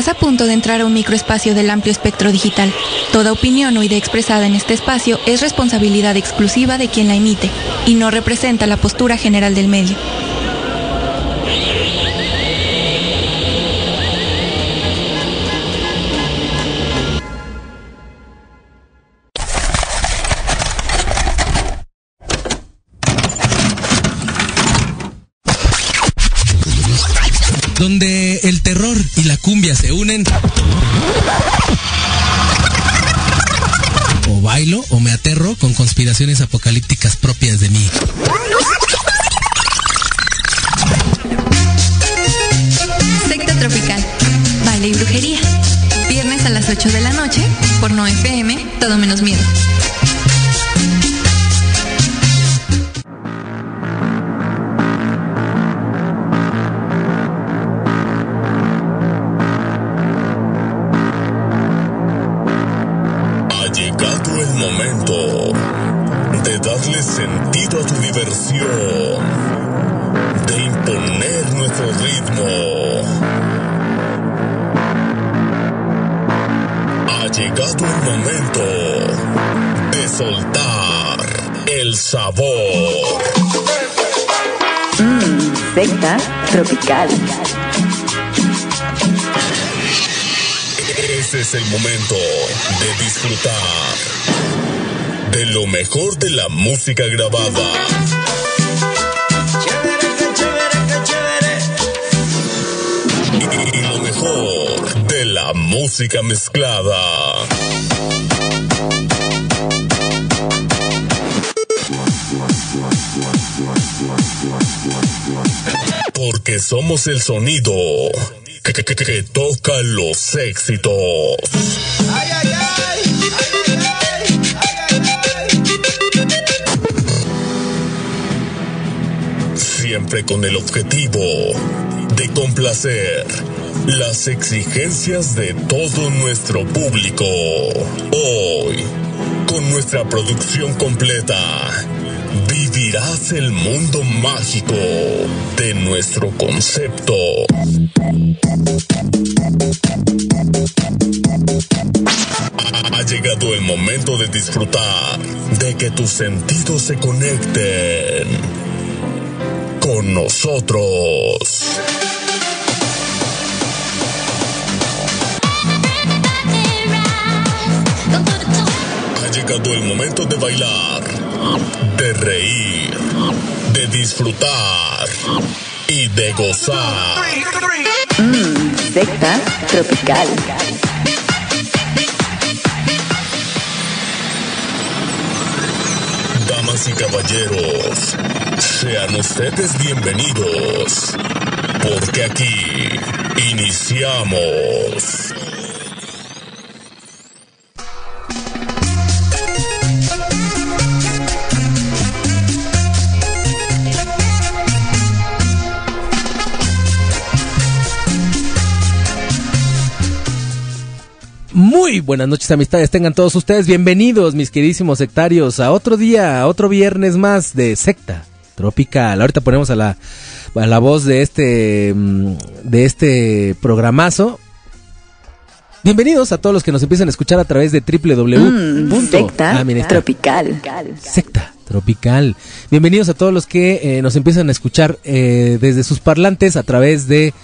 Estás a punto de entrar a un microespacio del amplio espectro digital. Toda opinión o idea expresada en este espacio es responsabilidad exclusiva de quien la emite y no representa la postura general del medio. Se unen. O bailo o me aterro con conspiraciones apocalípticas propias de mí. Secta Tropical, baile y brujería. Viernes a las 8 de la noche por No FM, todo menos miedo. Ese es el momento de disfrutar de lo mejor de la música grabada. Y lo mejor de la música mezclada. Porque somos el sonido que, que- que- que toca los éxitos. Siempre con el objetivo de complacer las exigencias de todo nuestro público. Hoy, con nuestra producción completa, el mundo mágico de nuestro concepto. Ha llegado el momento de disfrutar, de que tus sentidos se conecten con nosotros. Ha llegado el momento de bailar, de reír, de disfrutar y de gozar. Secta tropical. Damas y caballeros, sean ustedes bienvenidos, porque aquí iniciamos. Muy buenas noches, amistades. Tengan todos ustedes bienvenidos, mis queridísimos sectarios, a otro día, a otro viernes más de secta tropical. Ahorita ponemos a la, a la voz de este, mm, de este programazo. Bienvenidos a todos los que nos empiezan a escuchar a través de www. Mm, secta Ah, mira, tropical. Secta Tropical. Bienvenidos a todos los que eh, nos empiezan a escuchar eh, desde sus parlantes a través de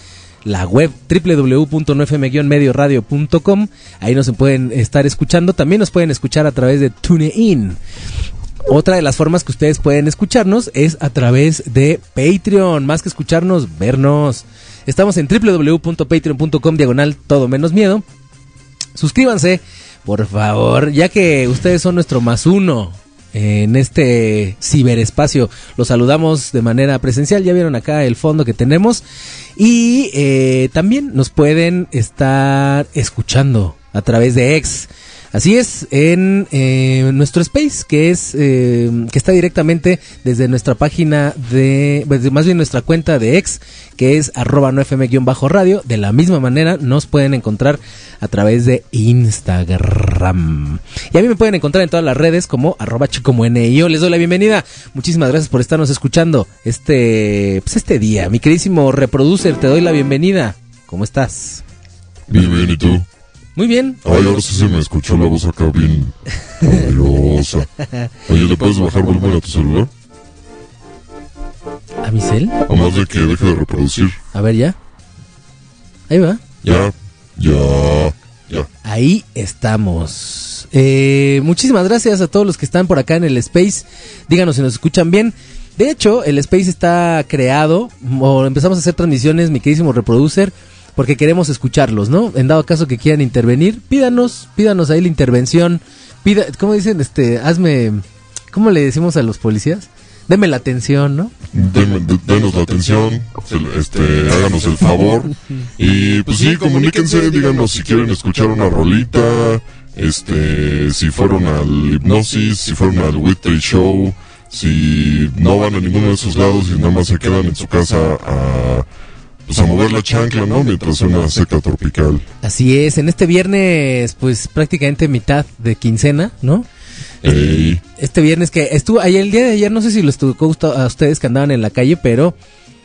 la web www.nfm-medioradio.com. Ahí nos pueden estar escuchando. También nos pueden escuchar a través de TuneIn. Otra de las formas que ustedes pueden escucharnos es a través de Patreon. Más que escucharnos, vernos. Estamos en www.patreon.com diagonal todo menos miedo. Suscríbanse, por favor, ya que ustedes son nuestro más uno en este ciberespacio. Los saludamos de manera presencial, ya vieron acá el fondo que tenemos. Y eh, también nos pueden estar escuchando a través de X. Así es, en eh, nuestro space, que es eh, que está directamente desde nuestra página de, pues, más bien nuestra cuenta de ex, que es arroba no fm-radio. De la misma manera nos pueden encontrar a través de Instagram. Y a mí me pueden encontrar en todas las redes como arroba yo les doy la bienvenida. Muchísimas gracias por estarnos escuchando este, pues este día. Mi queridísimo reproducer, te doy la bienvenida. ¿Cómo estás? Bien, bien, ¿y tú? Muy bien. Ay, ahora sí se me escuchó la voz acá bien poderosa. Oye, ¿le puedes bajar volumen a tu celular? ¿A mi cel? A más de que deje de reproducir. A ver, ya. Ahí va. Ya, ya, ya. Ahí estamos. Eh, muchísimas gracias a todos los que están por acá en el Space. Díganos si nos escuchan bien. De hecho, el Space está creado, o empezamos a hacer transmisiones, mi queridísimo reproducer, porque queremos escucharlos, ¿no? En dado caso que quieran intervenir, pídanos, pídanos ahí la intervención. Pida, ¿Cómo dicen? Este, hazme, ¿cómo le decimos a los policías? Deme la atención, ¿no? Denos la atención, este, háganos el favor. Y pues sí, comuníquense, díganos si quieren escuchar una rolita, este, si fueron al hipnosis, si fueron al Weekday Show, si no van a ninguno de esos lados y nada más se quedan en su casa a, pues a mover la chancla, ¿no? Mientras suena seca tropical. Así es, en este viernes, pues prácticamente mitad de quincena, ¿no? Ey, Este viernes que estuvo, ayer, el día de ayer, no sé si les tocó a a ustedes que andaban en la calle, pero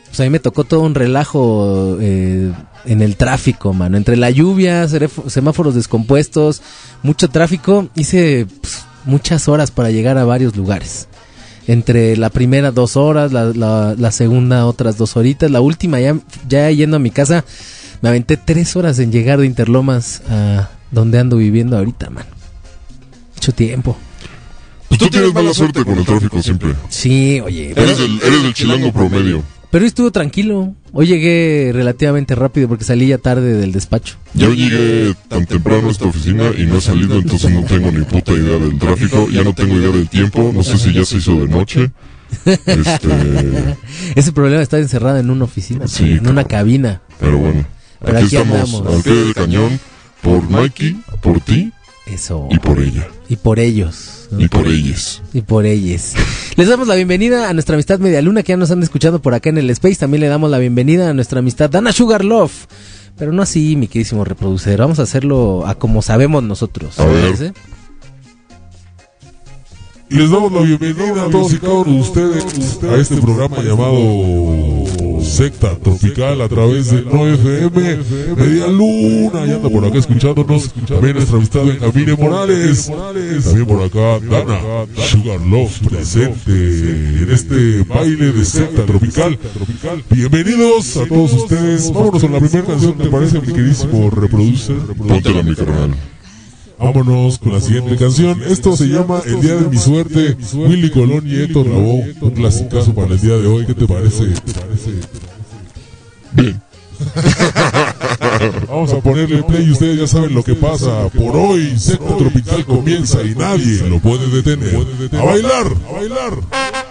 pues a mí me tocó todo un relajo eh, en el tráfico, mano. Entre la lluvia, semáforos descompuestos, mucho tráfico, hice pues, muchas horas para llegar a varios lugares. Entre la primera dos horas, la, la- la segunda otras dos horitas, la última ya, ya yendo a mi casa, me aventé tres horas en llegar de Interlomas a donde ando viviendo ahorita, mano. Mucho tiempo. pues tú tienes mala suerte con el tráfico siempre. Sí, oye. Eres el, eres el chilango promedio. Pero estuvo tranquilo. Hoy llegué relativamente rápido porque salí ya tarde del despacho. Yo llegué tan temprano a esta oficina y no he salido, entonces no tengo ni puta idea del tráfico, ya no tengo idea del tiempo, no sé si ya se hizo de noche. Este, Ese problema está encerrado en una oficina, Sí, en una cabina. pero bueno, Pero aquí aquí estamos andamos. al pie del cañón por Mikey, por ti Eso. y por ella Y por ellos. Y por ellas. Y por ellos. Les damos la bienvenida a nuestra amistad Medialuna que ya nos han escuchando por acá en el Space. También le damos la bienvenida a nuestra amistad Dana Sugar Love. Pero no así, mi queridísimo reproducer. Vamos a hacerlo a como sabemos nosotros. A ver. les damos la bienvenida a todos y cada uno de ustedes a este programa llamado Secta Tropical a través de 9FM Media Luna. Y anda por acá escuchándonos. También nuestra amistad Benjamín Morales. También por acá Dana Sugar Love presente en este baile de Secta Tropical. Bienvenidos a todos ustedes. Vámonos con la primera canción, ¿te parece, mi queridísimo reproducer? Póntela, mi carnal. Vámonos con la siguiente canción. Esto se llama El Día de mi Suerte. Willy Colón y Héctor Lavoe. Un clasicazo para el día de hoy. ¿Qué te parece? Bien. Vamos a ponerle play y ustedes ya saben lo que pasa. Por hoy, Secta Tropical comienza y nadie lo puede detener. ¡A bailar! ¡A bailar!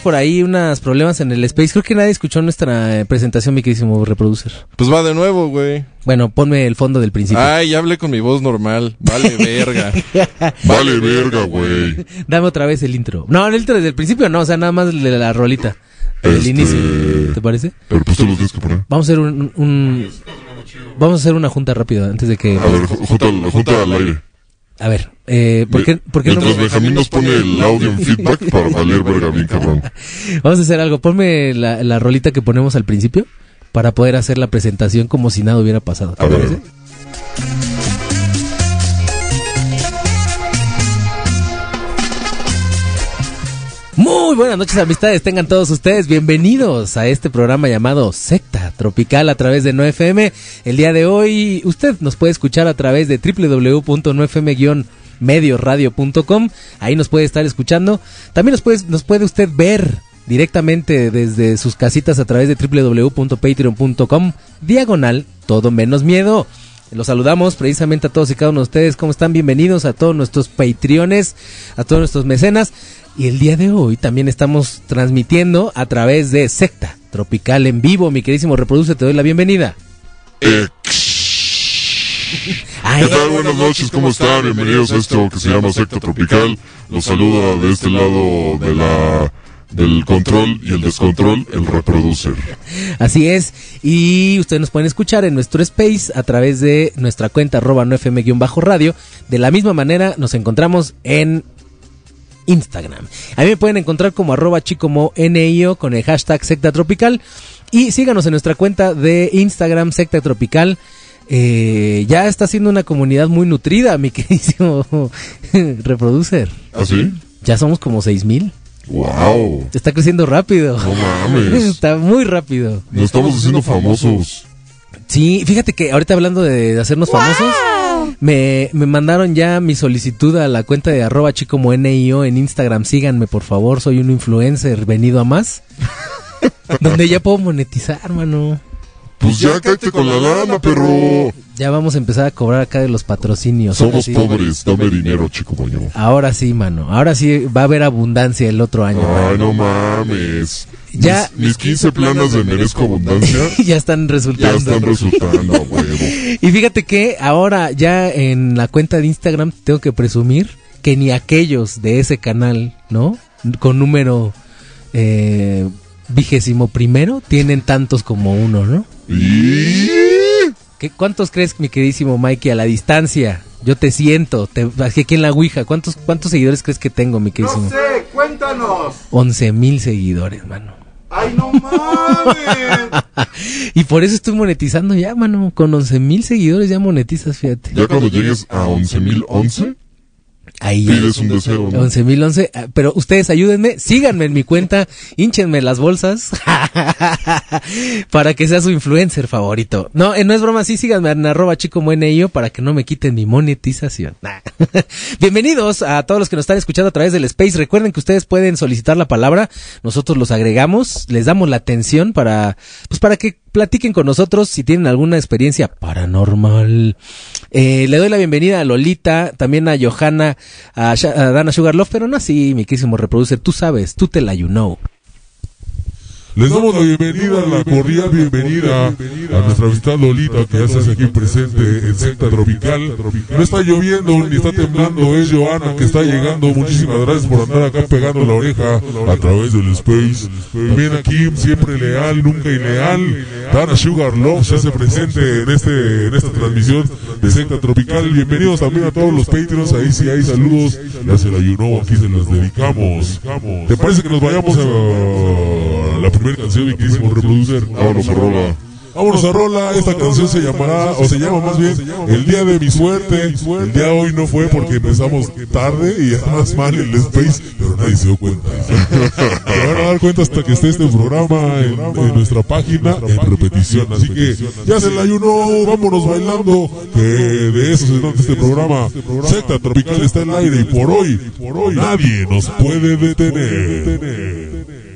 Por ahí unos problemas en el Space. Creo que nadie escuchó nuestra eh, presentación, mi queridísimo reproducer. Pues va de nuevo, güey. Bueno, ponme el fondo del principio. Ay, ya hablé con mi voz normal. Vale, verga. Vale, verga, güey. Dame otra vez el intro. No, el intro desde el principio no, o sea, nada más de la rolita. El Este, inicio. ¿Te parece? Pero pues tú lo tienes que poner. Vamos a hacer un, un- Vamos a hacer una junta rápida antes de que... A ver, ju- junta, junta al aire. A ver, eh, ¿por qué, por qué no... Mientras Benjamín nos pone el audio en feedback para valer verga bien cabrón. Vamos a hacer algo. Ponme la, la rolita que ponemos al principio para poder hacer la presentación como si nada hubiera pasado. ¿Te A ver. Muy buenas noches, amistades. Tengan todos ustedes bienvenidos a este programa llamado Secta Tropical a través de 9FM. El día de hoy, usted nos puede escuchar a través de www.9fm-medioradio.com. Ahí nos puede estar escuchando. También nos puede, nos puede usted ver directamente desde sus casitas a través de www.patreon.com. Diagonal, todo menos miedo. Los saludamos precisamente a todos y cada uno de ustedes. ¿Cómo están? Bienvenidos a todos nuestros Patreones, a todos nuestros mecenas. Y el día de hoy también estamos transmitiendo a través de Secta Tropical en vivo. Mi queridísimo Reproduce, te doy la bienvenida. Ay, ¿Qué tal? Buenas noches, ¿cómo están? Bienvenidos a esto que se llama Secta Tropical. Los saluda de este lado de la del control y el descontrol, el reproducer. Así es. Y ustedes nos pueden escuchar en nuestro space a través de nuestra cuenta arroba 9fm-radio. De la misma manera nos encontramos en Instagram. A mí me pueden encontrar como arroba chicomo NIO con el hashtag secta tropical. Y síganos en nuestra cuenta de Instagram secta tropical. Eh, ya está siendo una comunidad muy nutrida, mi queridísimo reproducer. ¿Así? Ya somos como seis mil. ¡Wow! Está creciendo rápido. No mames. Está muy rápido. Nos estamos haciendo famosos. Sí, fíjate que ahorita hablando de, de hacernos famosos, me, me mandaron ya mi solicitud a la cuenta de arroba chicomo NIO en Instagram. Síganme, por favor, soy un influencer venido a más. donde ya puedo monetizar, mano. Pues ya cállate con la lana, perro. Ya vamos a empezar a cobrar acá de los patrocinios. Somos sí. pobres, dame dinero, chico moño. Ahora sí, mano. Ahora sí va a haber abundancia el otro año. Ay, mano. no mames. Ya- Mis, mis 15 planas de merezco abundancia ya están ya resultando. están resultando, a huevo. Y fíjate que ahora ya en la cuenta de Instagram tengo que presumir que ni aquellos de ese canal, ¿no? Con número eh, vigésimo primero tienen tantos como uno, ¿no? Y... ¿Qué, ¿Cuántos crees, mi queridísimo Mikey, a la distancia? Yo te siento, te, aquí en la Ouija, ¿cuántos, ¿cuántos seguidores crees que tengo, mi queridísimo? No sé, cuéntanos. 11 mil seguidores, mano. Ay, no mames. Y por eso estoy monetizando ya, mano. Con 11 mil seguidores ya monetizas, fíjate. Ya cuando llegues a 11.011, Ahí ya. pides un deseo. ¿no? 11.011, ah, pero ustedes ayúdenme, síganme en mi cuenta, hinchenme las bolsas para que sea su influencer favorito. No, eh, no es broma, sí, síganme en arroba chico para que no me quiten mi monetización. Bienvenidos a todos los que nos están escuchando a través del Space. Recuerden que ustedes pueden solicitar la palabra, nosotros los agregamos, les damos la atención para, pues para que platiquen con nosotros si tienen alguna experiencia paranormal. Eh, le doy la bienvenida a Lolita, también a Johanna, a, a Dana Sugarloaf, pero no así, mi querísimo reproducer, tú sabes, tú te la you know. Les damos la bienvenida, la cordial bienvenida a nuestra visita Lolita que hace aquí presente en Secta Tropical. No está lloviendo ni está temblando, es Joana que está llegando. Muchísimas gracias por andar acá pegando la oreja a través del Space. También aquí siempre leal, nunca ileal. Dana Sugar Love se hace presente en este en esta transmisión de Secta Tropical. Bienvenidos también a todos los Patreons. Ahí sí hay saludos. Ya se la know, aquí se los dedicamos. ¿Te parece que nos vayamos a la primera canción, mi queridísimo reproducer? Vámonos a rola. Vámonos a rola, esta canción se llamará, o se llama más bien, El Día de mi Suerte. El día de hoy no fue porque empezamos tarde y además mal el space, pero nadie se dio cuenta. Van a dar cuenta hasta que esté este programa en, nuestra página en repetición. Así que ya se la ayunó, vámonos bailando, que de eso se trata este programa. Secta Tropical está en el aire y por hoy nadie nos puede detener.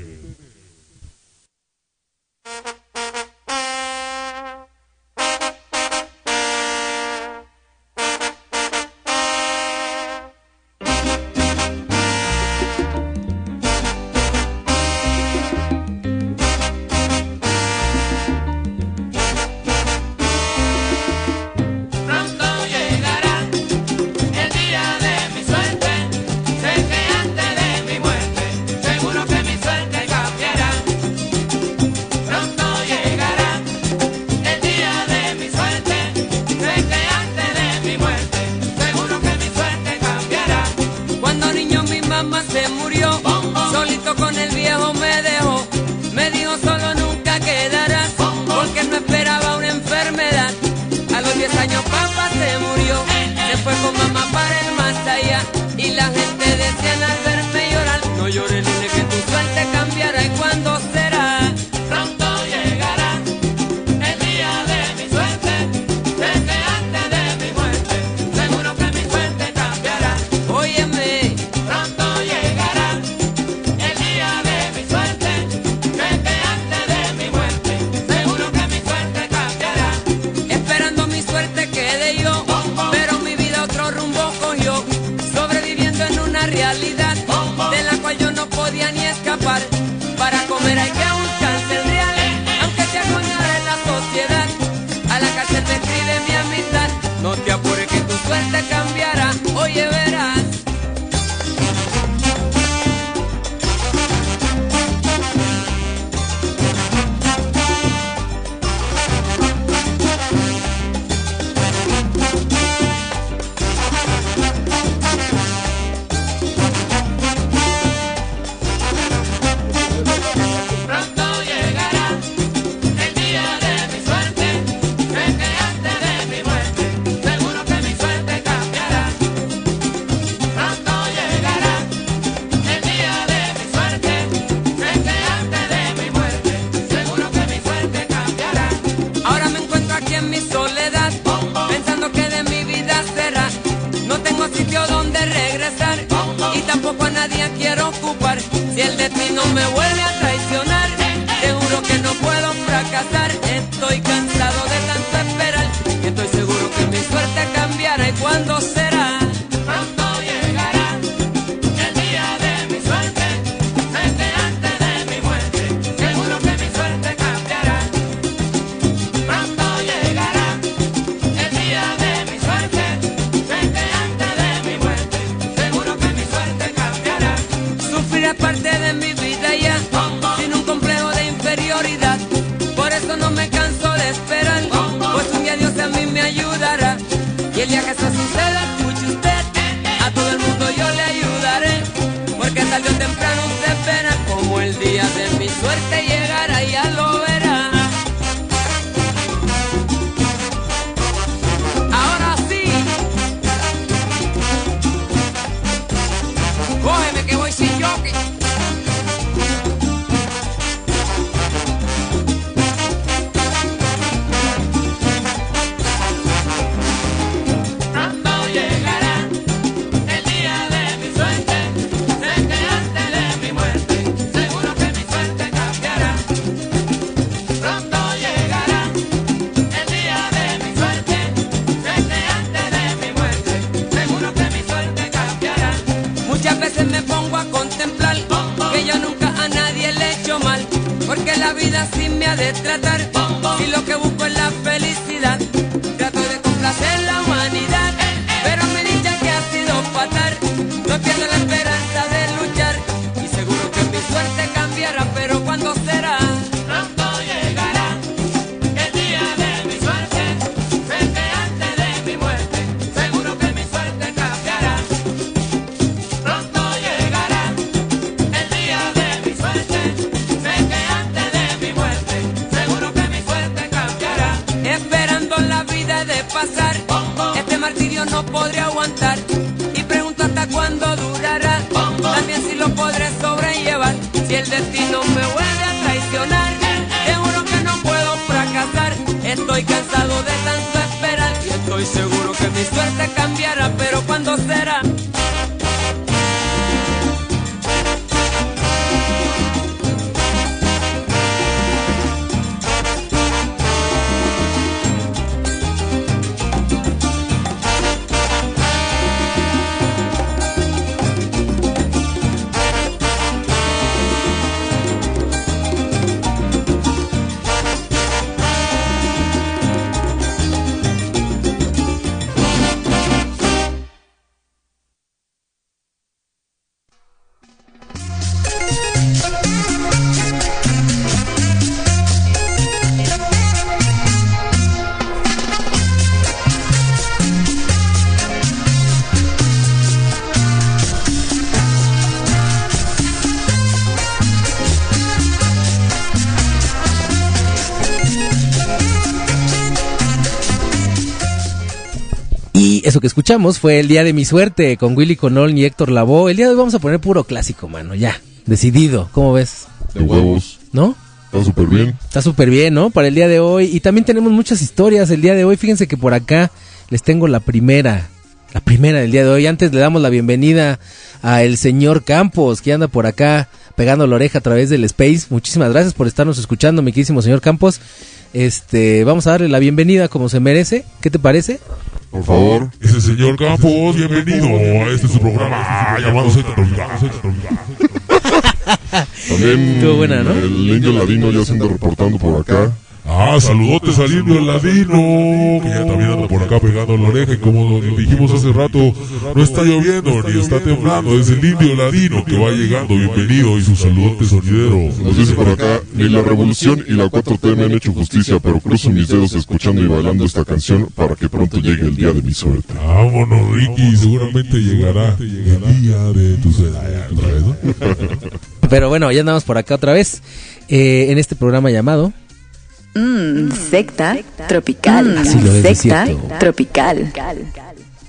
Que escuchamos fue El Día de mi Suerte con Willy Colón y Héctor Lavoe. El día de hoy vamos a poner puro clásico, mano, ya. Decidido, ¿cómo ves? De huevos. ¿No? Está súper bien. Está súper bien, ¿no? Para el día de hoy. Y también tenemos muchas historias el día de hoy. Fíjense que por acá les tengo la primera. La primera del día de hoy. Antes le damos la bienvenida a el señor Campos, que anda por acá pegando la oreja a través del Space. Muchísimas gracias por estarnos escuchando, mi queridísimo señor Campos. Este, vamos a darle la bienvenida como se merece. ¿Qué te parece? Por favor. Ese señor Campos, bienvenido a este su programa llamado. También Estuvo buena, ¿no? el indio ladino ya se anda reportando por acá. Ah, saludotes al indio el ladino, que ya también anda por acá pegando la oreja y como lo dijimos hace rato, no está lloviendo ni está temblando, es el indio ladino que va llegando, bienvenido y su saludote sonidero. Nos dice por acá, ni la revolución y la 4T me han hecho justicia, pero cruzo mis dedos escuchando y bailando esta canción para que pronto llegue el día de mi suerte. Vámonos Ricky, seguramente llegará el día de tu suerte. Pero bueno, ya andamos por acá otra vez. eh, en este programa llamado. Mmm, secta tropical. Así lo es, es secta tropical.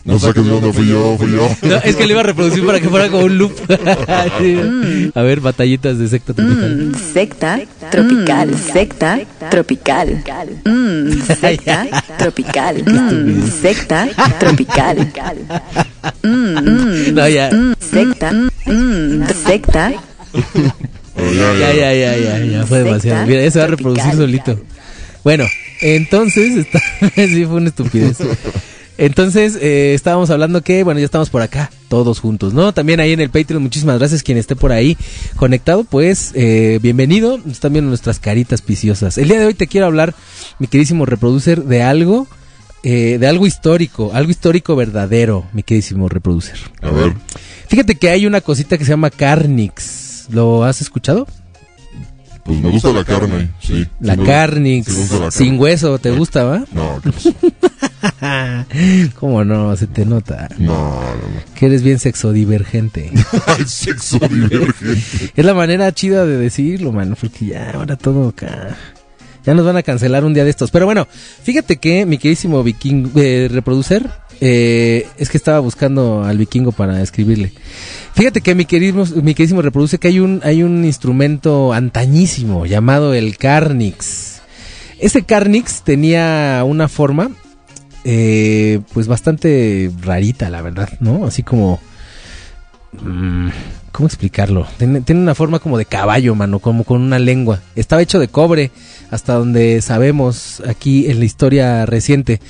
No de dónde fui yo, fui yo. No, es que le iba a reproducir para que fuera como un loop. Sí. A ver, batallitas de secta tropical. Secta tropical. Secta tropical. Secta tropical. Mmm, secta tropical. Mmm, No, ya. secta. Secta. Ya, Ya, ya. ya, ya, fue demasiado. Mira, ya se va a reproducir solito. Bueno, entonces, está... sí, fue una estupidez. Entonces, eh, estábamos hablando que, bueno, ya estamos por acá, todos juntos, ¿no? También ahí en el Patreon, muchísimas gracias quien esté por ahí conectado, pues, eh, bienvenido. Están viendo nuestras caritas piciosas. El día de hoy te quiero hablar, mi queridísimo reproducer, de algo, eh, de algo histórico, algo histórico verdadero, mi queridísimo reproducer. A ver, Fíjate que hay una cosita que se llama Carnix. ¿Lo has escuchado? Pues me gusta la carne, sí. La la sin carne. hueso, ¿te gusta, va? No, ¿qué pasó? ¿Cómo no? Se te nota. no, no, no. Que eres bien sexodivergente. Hay sexo divergente. es la manera chida de decirlo, mano, porque ya ahora todo acá. Ya nos van a cancelar un día de estos. Pero bueno, fíjate que mi queridísimo viking eh, reproducer, eh, es que estaba buscando al vikingo para escribirle. Fíjate que mi queridísimo, mi queridísimo reproduce que hay un, hay un instrumento antañísimo llamado el Carnix. Ese Carnix tenía una forma, eh, pues bastante rarita, la verdad, ¿no? Así como... mm, ¿Cómo explicarlo? Tiene, tiene una forma como de caballo, mano, como con una lengua. Estaba hecho de cobre, hasta donde sabemos aquí en la historia reciente.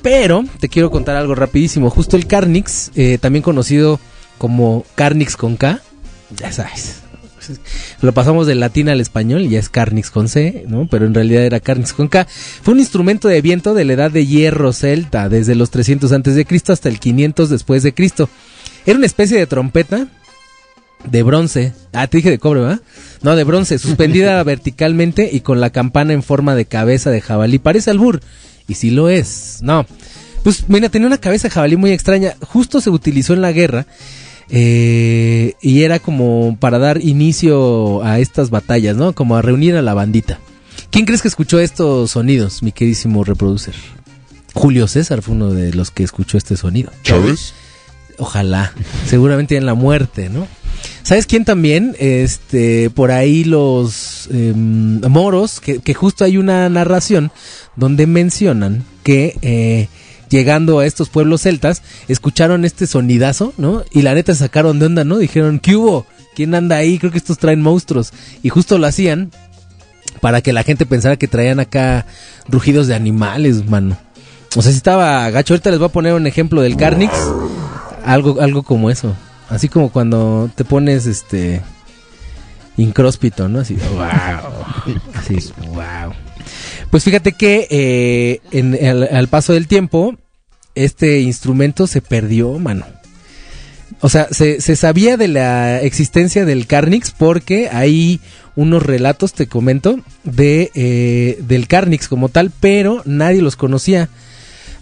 Pero te quiero contar algo rapidísimo. Justo el Carnix, eh, también conocido como Carnix con K, ya sabes. Lo pasamos del latín al español y ya es Carnix con C, ¿no? Pero en realidad era Carnix con K. Fue un instrumento de viento de la edad de hierro celta, desde los 300 antes de Cristo hasta el 500 después de Cristo. Era una especie de trompeta de bronce. Ah, te dije de cobre, ¿verdad? No, de bronce, suspendida verticalmente y con la campana en forma de cabeza de jabalí. Parece albur. Y sí lo es. No. Pues mira, tenía una cabeza de jabalí muy extraña. Justo se utilizó en la guerra. Eh, y era como para dar inicio a estas batallas, ¿no? Como a reunir a la bandita. ¿Quién crees que escuchó estos sonidos, mi queridísimo reproducer? Julio César fue uno de los que escuchó este sonido. ¿Chávez? Ojalá. Seguramente en la muerte, ¿no? ¿Sabes quién también? Este, por ahí los em, moros, que, que justo hay una narración donde mencionan que eh, llegando a estos pueblos celtas, escucharon este sonidazo, ¿no? Y la neta sacaron de onda, ¿no? Dijeron, ¿qué hubo? ¿Quién anda ahí? Creo que estos traen monstruos. Y justo lo hacían para que la gente pensara que traían acá rugidos de animales, mano. O sea, si estaba gacho, ahorita les voy a poner un ejemplo del Carnix. Algo, algo como eso. Así como cuando te pones este incróspito, ¿no? Así, wow. Así, wow. Pues fíjate que eh, en, al, al paso del tiempo, este instrumento se perdió, mano. O sea, se, sabía de la existencia del Carnix porque hay unos relatos, te comento, de eh, del Carnix como tal, pero nadie los conocía.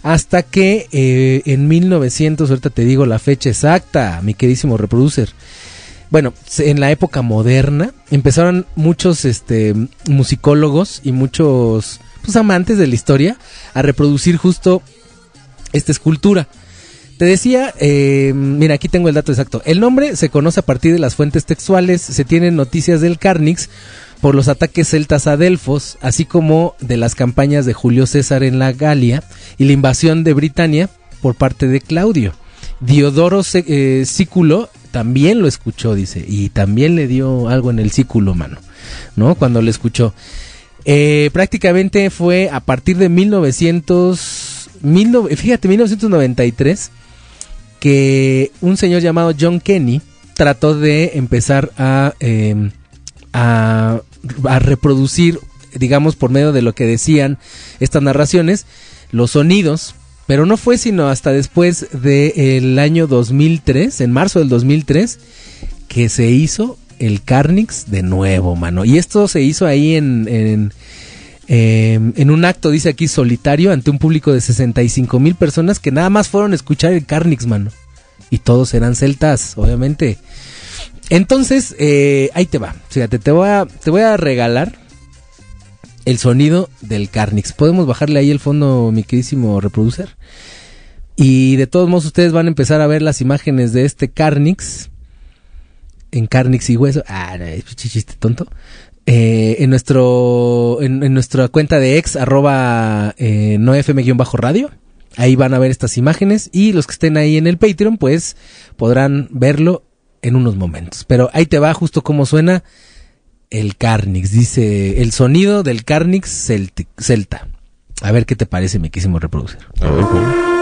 Hasta que eh, en 1900, ahorita te digo la fecha exacta, mi queridísimo reproducer. Bueno, en la época moderna empezaron muchos este, musicólogos y muchos pues, amantes de la historia a reproducir justo esta escultura. Te decía, eh, mira, aquí tengo el dato exacto. El nombre se conoce a partir de las fuentes textuales. Se tienen noticias del Carnix por los ataques celtas a Delfos, así como de las campañas de Julio César en la Galia y la invasión de Britania por parte de Claudio. Diodoro Se- eh, Sículo también lo escuchó, dice, y también le dio algo en el sículo, mano, ¿no? Cuando lo escuchó. Eh, prácticamente fue a partir de 1900, mil fíjate, 1993, que un señor llamado John Kenny trató de empezar a, eh, a, a reproducir, digamos, por medio de lo que decían estas narraciones, los sonidos, pero no fue sino hasta después del año 2003, en marzo del 2003, que se hizo el Carnix de nuevo, mano. Y esto se hizo ahí en, en, em, en un acto, dice aquí, solitario, ante un público de 65 mil personas que nada más fueron a escuchar el Carnix, mano. Y todos eran celtas, obviamente. Entonces, eh, ahí te va. Fíjate, te voy a, te voy a regalar el sonido del Carnix. Podemos bajarle ahí el fondo, mi queridísimo reproducer. Y de todos modos, ustedes van a empezar a ver las imágenes de este Carnix. En Carnix y Hueso. Ah, no, es chiste tonto. Eh, en nuestro en, nuestra cuenta de ex arroba eh, nofm-radio ahí van a ver estas imágenes y los que estén ahí en el Patreon pues podrán verlo en unos momentos pero ahí te va justo cómo suena el Carnix dice el sonido del Carnix celta a ver qué te parece me quisimos reproducir A ver.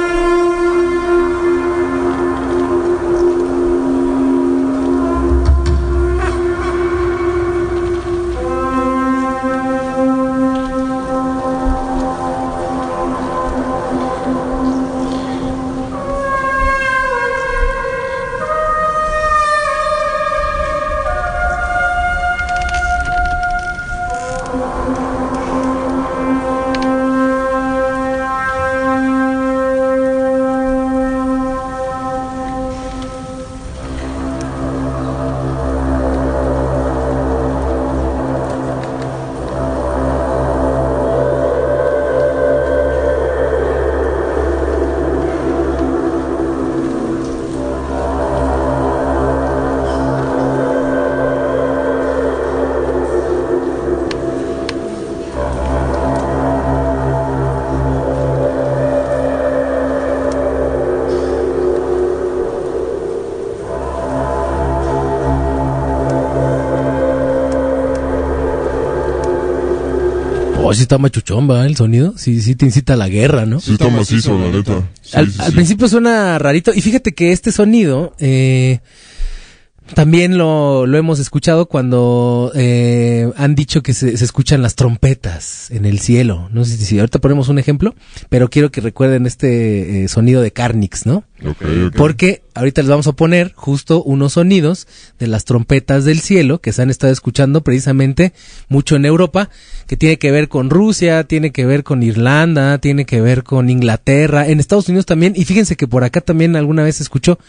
Oh sí está machuchón va el sonido sí sí te incita a la guerra no Sí está macizo, la neta. Sí, al, sí, al sí. principio suena rarito. Y fíjate que este sonido eh, también lo, lo hemos escuchado cuando eh, han dicho que se, se escuchan las trompetas en el cielo. No sé si ahorita ponemos un ejemplo, pero quiero que recuerden este eh, sonido de Carnix, ¿no? Porque ahorita les vamos a poner justo unos sonidos de las trompetas del cielo que se han estado escuchando precisamente mucho en Europa, que tiene que ver con Rusia, tiene que ver con Irlanda, tiene que ver con Inglaterra, en Estados Unidos también, y fíjense que por acá también alguna vez se escuchó,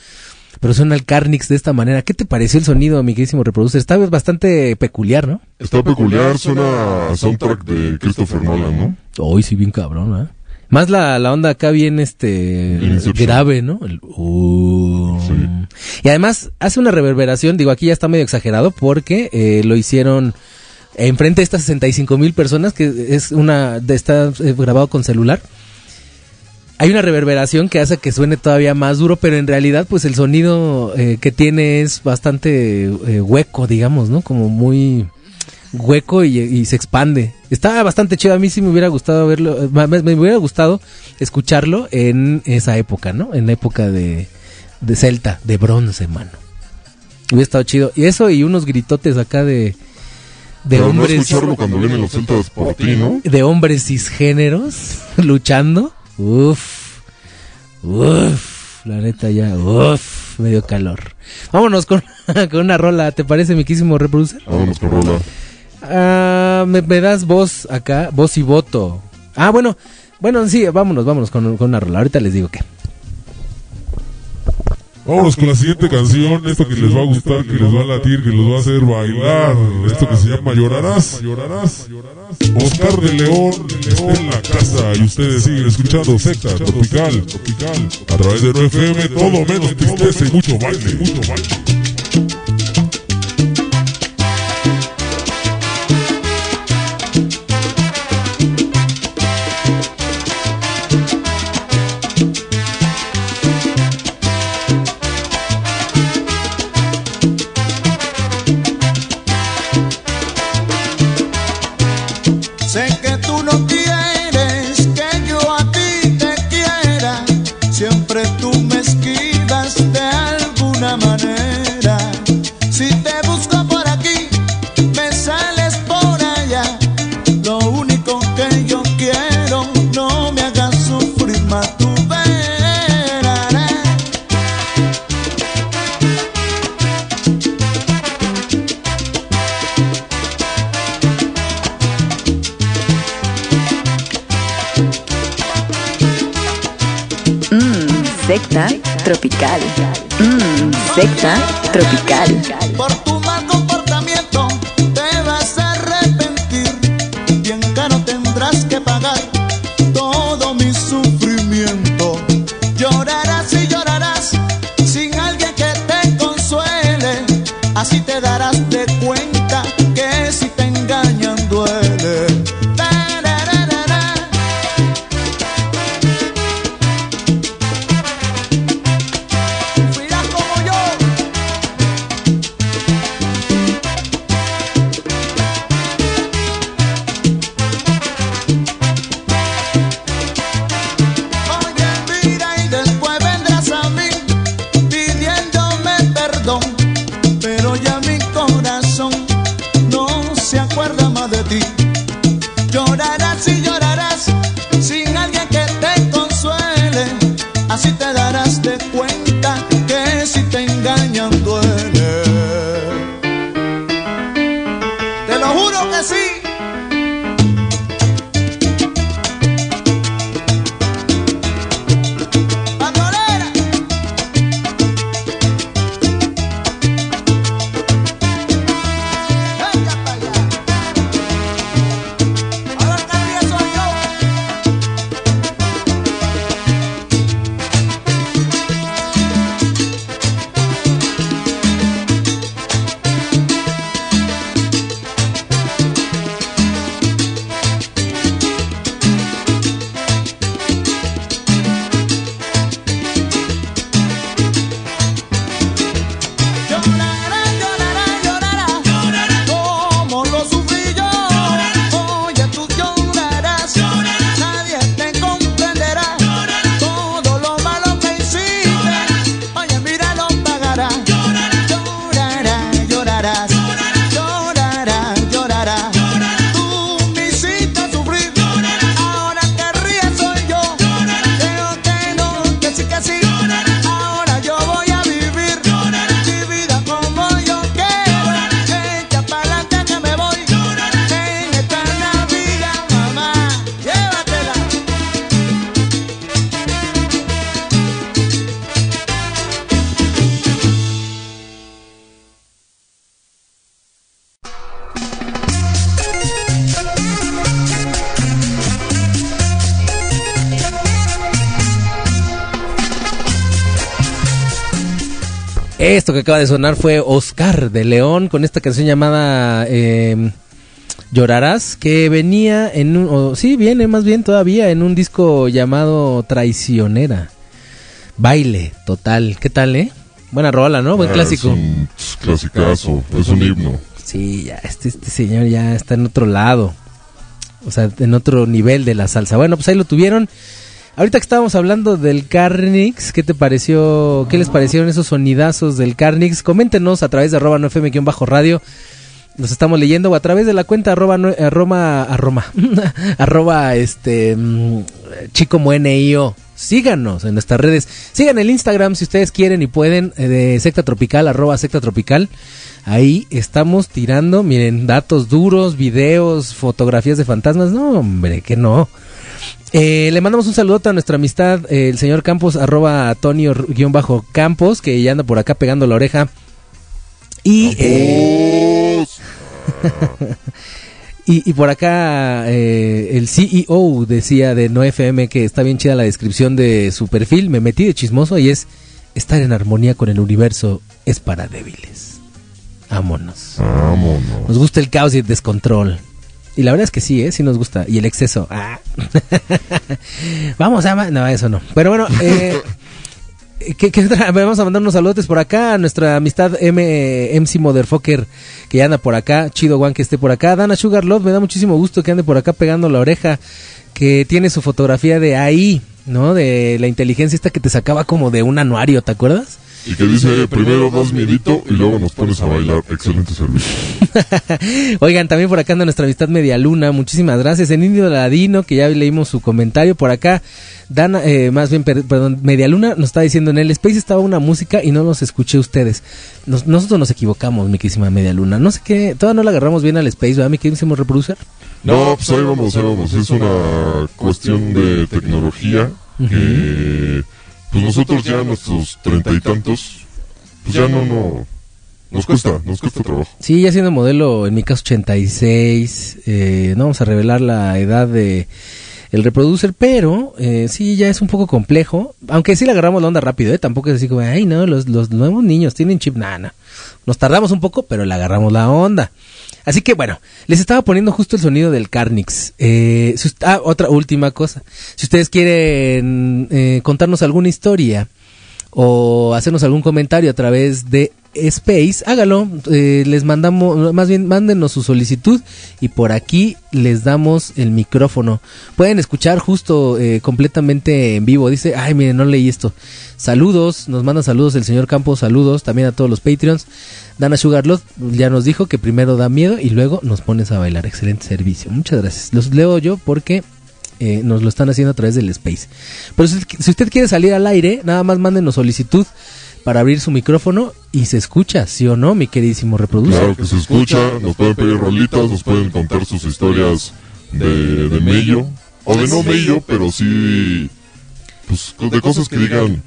pero suena el Carnix de esta manera. ¿Qué te pareció el sonido, mi queridísimo reproducer? Está bastante peculiar, ¿no? Está peculiar, suena a soundtrack de Christopher Nolan, ¿no? Hoy sí, bien cabrón, ¿eh? Más la, la onda acá bien, este, grave, ¿no? El, uh. Sí. Y además hace una reverberación, digo, aquí ya está medio exagerado porque eh, lo hicieron enfrente de estas 65 mil personas, que es una, de, está eh, grabado con celular. Hay una reverberación que hace que suene todavía más duro, pero en realidad, pues el sonido eh, que tiene es bastante eh, hueco, digamos, ¿no? Como muy hueco y, y se expande. Está bastante chido. A mí sí me hubiera gustado verlo, me, me hubiera gustado escucharlo en esa época, ¿no? En la época de, de Celta, de bronce, mano. Hubiera estado chido. Y eso y unos gritotes acá de, de Pero no hombres escucharlo cuando vienen los celtas por ti, ¿no? de hombres cisgéneros luchando. Uf. Uf. La neta ya. Uf. Me dio calor. Vámonos con, con una rola. ¿Te parece, miquísimo reproducer? Vámonos con rola. Ah, me, me das voz acá, voz y voto. Ah, bueno, bueno, sí, vámonos, vámonos con, con una rola. Ahorita les digo qué. Vámonos con la siguiente canción, esto que les va a gustar, que les va a latir, que los va a hacer bailar. Esto que se llama Llorarás, Llorarás. Oscar de León está en la casa y ustedes siguen escuchando Secta Tropical, Tropical. A través de 9FM, todo menos tristeza y mucho baile, mucho baile. Secta tropical. Mmm, secta tropical. Esto que acaba de sonar fue Oscar de León con esta canción llamada eh, Llorarás, que venía en un... o sí, viene más bien todavía en un disco llamado Traicionera. Baile, total. ¿Qué tal, eh? Buena rola, ¿no? Buen Ah, clásico. Es un clasicazo, es un himno. Sí, ya, este, este señor ya está en otro lado. O sea, en otro nivel de la salsa. Bueno, pues ahí lo tuvieron. Ahorita que estábamos hablando del Carnix, ¿qué te pareció? ¿Qué les parecieron esos sonidazos del Carnix? Coméntenos a través de arroba no fm radio. Nos estamos leyendo o a través de la cuenta arroba, no- arroba, este, mm, chico mueneo. Síganos en nuestras redes. Sigan el Instagram si ustedes quieren y pueden, eh, de secta tropical, arroba secta tropical. Ahí estamos tirando, miren, datos duros, videos, fotografías de fantasmas. No, hombre, que no. Eh, le mandamos un saludo a nuestra amistad, eh, el señor Campos, arroba Antonio-Campos, que ya anda por acá pegando la oreja. Y, eh, y, y por acá el CEO decía de No FM que está bien chida la descripción de su perfil. Me metí de chismoso y es estar en armonía con el universo es para débiles. Vámonos. Vámonos. Nos gusta el caos y el descontrol. Y la verdad es que sí, ¿eh? Sí nos gusta. Y el exceso. Ah. Vamos a... No, eso no. Pero bueno, eh, ¿qué- qué otra? vamos a mandar unos saludos por acá a nuestra amistad M, MC Motherfucker que ya anda por acá. Chido Juan que esté por acá. Dana Sugar Love, me da muchísimo gusto que ande por acá pegando la oreja. Que tiene su fotografía de ahí, ¿no? De la inteligencia esta que te sacaba como de un anuario, ¿te acuerdas? Y que dice, primero das miedito y luego nos pones a bailar. Excelente servicio. Oigan, también por acá anda nuestra amistad Media Luna. Muchísimas gracias. En Indio Ladino, que ya leímos su comentario. Por acá, Dana, eh, más bien, per- perdón, Media Luna nos está diciendo en el Space estaba una música y no los escuché ustedes. Nos- nosotros nos equivocamos, mi querísima Media Luna. No sé qué, todavía no la agarramos bien al Space, ¿verdad, mi querísimo reproducer? No, pues ahí vamos, ahí vamos. Es una cuestión de tecnología que, pues nosotros ya nuestros treinta y tantos, pues ya no, no, nos cuesta, nos cuesta trabajo. Sí, ya siendo modelo, en mi caso 86, eh, no vamos a revelar la edad de el reproducer, pero eh, sí, ya es un poco complejo, aunque sí le agarramos la onda rápido, ¿eh? tampoco es así como, ay no, los, los nuevos niños tienen chip, nada. Nos tardamos un poco, pero le agarramos la onda. Así que bueno, les estaba poniendo justo el sonido del Carnix. Eh, ah, otra última cosa. Si ustedes quieren eh, contarnos alguna historia o hacernos algún comentario a través de Space, hágalo. Eh, les mandamos, más bien, mándenos su solicitud y por aquí les damos el micrófono. Pueden escuchar justo eh, completamente en vivo. Dice, ay, miren, no leí esto. Saludos, nos manda saludos el señor Campos, saludos también a todos los Patreons. Dana Sugarlot ya nos dijo que primero da miedo y luego nos pones a bailar. Excelente servicio. Muchas gracias. Los leo yo porque eh, nos lo están haciendo a través del Space. Pero si, si usted quiere salir al aire, nada más mándenos solicitud para abrir su micrófono y se escucha, ¿sí o no, mi queridísimo reproductor? Claro que se escucha, nos pueden pedir rolitas, nos pueden contar sus historias de, de mello, o de no mello, pero sí, pues de cosas que digan,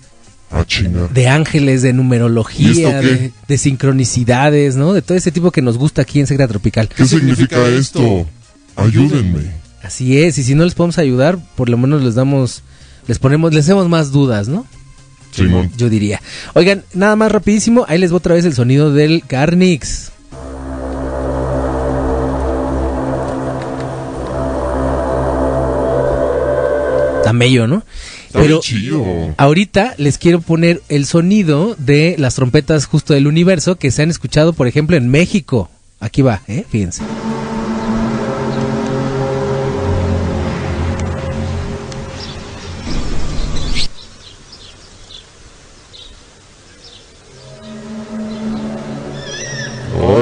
ah. De ángeles, de ¿Y numerología, de sincronicidades, ¿no? De todo ese tipo que nos gusta aquí en Secreta Tropical. ¿Qué significa esto? Ayúdenme. Así es, y si no les podemos ayudar, por lo menos les damos, les ponemos, les hacemos más dudas, ¿no? Simón. Yo diría. Oigan, nada más rapidísimo, ahí les voy otra vez el sonido del Carnix. Tan bello, ¿no? Está chido. ahorita les quiero poner el sonido de las trompetas justo del universo que se han escuchado, por ejemplo, en México. Aquí va, ¿eh? Fíjense.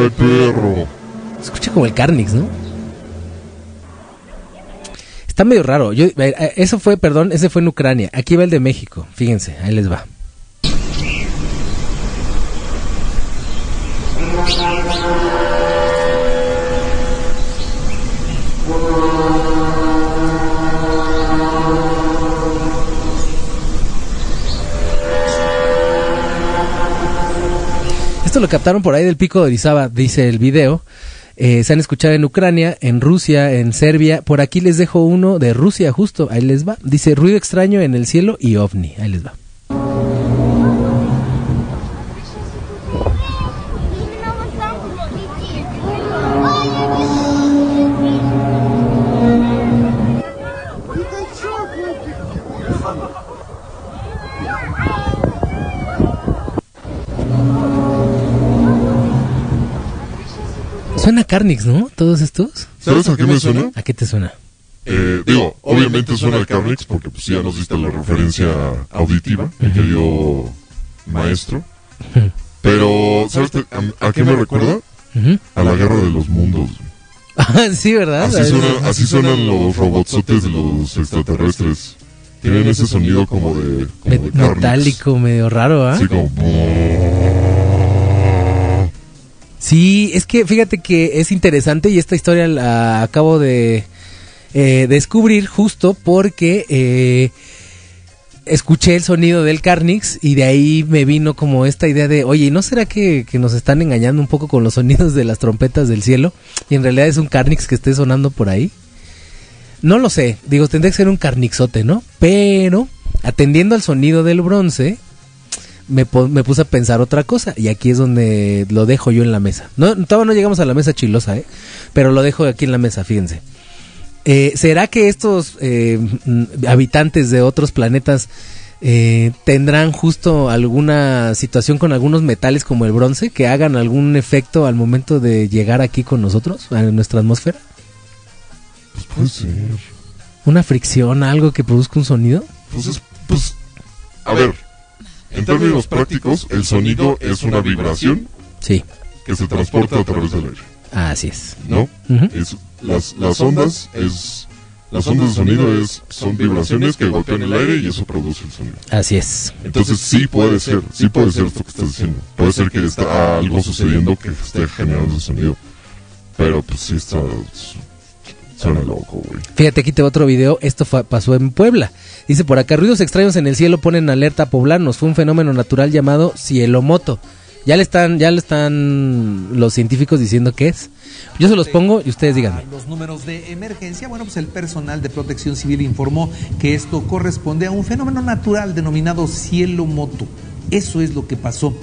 Ay, perro. Se escucha como el Carnix, ¿no? Está medio raro. Yo, eh, eh, eso fue, perdón, ese fue en Ucrania. Aquí va el de México. Fíjense, ahí les va. Esto lo captaron por ahí del pico de Orizaba, dice el video. Eh, se han escuchado en Ucrania, en Rusia, en Serbia. Por aquí les dejo uno de Rusia, justo. Ahí les va. Dice ruido extraño en el cielo y ovni. Ahí les va. Suena Carnix, ¿no? Todos estos. ¿Sabes a qué me suena? ¿A qué te suena? Eh, digo, obviamente suena al Carnix porque pues ya nos diste la referencia auditiva, mi querido maestro. Pero, ¿sabes a, a qué me recuerda? A la guerra de los mundos. Ah, sí, ¿verdad? Así, suena- así suenan los robotsotes de los extraterrestres. Tienen ese sonido como de, como de metálico, medio raro, ¿ah? Así como... Sí, es que fíjate que es interesante y esta historia la acabo de eh, descubrir justo porque eh, escuché el sonido del Carnix y de ahí me vino como esta idea de, oye, ¿y no será que, que nos están engañando un poco con los sonidos de las trompetas del cielo? Y en realidad es un Carnix que esté sonando por ahí. No lo sé, digo, tendría que ser un Carnixote, ¿no? Pero, atendiendo al sonido del bronce, me, me puse a pensar otra cosa y aquí es donde lo dejo yo en la mesa. No, todavía no llegamos a la mesa chilosa, ¿eh? Pero lo dejo aquí en la mesa, fíjense. Eh, ¿Será que estos eh, mm, habitantes de otros planetas eh, tendrán justo alguna situación con algunos metales como el bronce que hagan algún efecto al momento de llegar aquí con nosotros, a nuestra atmósfera? Pues puede ser. ¿Una fricción, algo que produzca un sonido? Pues, es- pues, a ver, en términos prácticos, el sonido es una vibración Sí, que se transporta a través del aire, así es. ¿no? Ujú. Es- las, las ondas es las ondas de sonido es, son vibraciones que golpean el aire y eso produce el sonido. Así es. Entonces sí puede ser, sí puede ser esto que estás diciendo. Puede ser que está algo sucediendo que esté generando ese sonido. Pero pues sí está... Suena loco, güey. Fíjate, aquí te va otro video. Esto fue- pasó en Puebla. Dice por acá, ruidos extraños en el cielo ponen alerta a poblanos. Fue un fenómeno natural llamado cielomoto. Ya le están, ya le están los científicos diciendo qué es. Yo se los pongo y ustedes díganme. Los números de emergencia, bueno, pues el personal de protección civil informó que esto corresponde a un fenómeno natural denominado cielo moto. Eso es lo que pasó,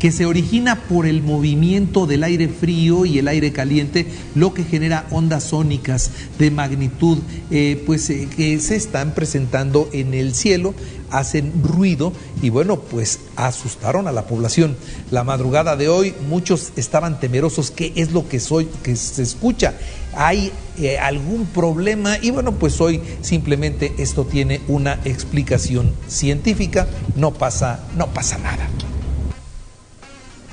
que se origina por el movimiento del aire frío y el aire caliente, lo que genera ondas sónicas de magnitud, eh, pues eh, que se están presentando en el cielo, hacen ruido y bueno, pues asustaron a la población. La madrugada de hoy muchos estaban temerosos, ¿qué es lo que soy que se escucha? ¿Hay eh, algún problema? Y bueno, pues hoy simplemente esto tiene una explicación científica, no pasa, no pasa nada.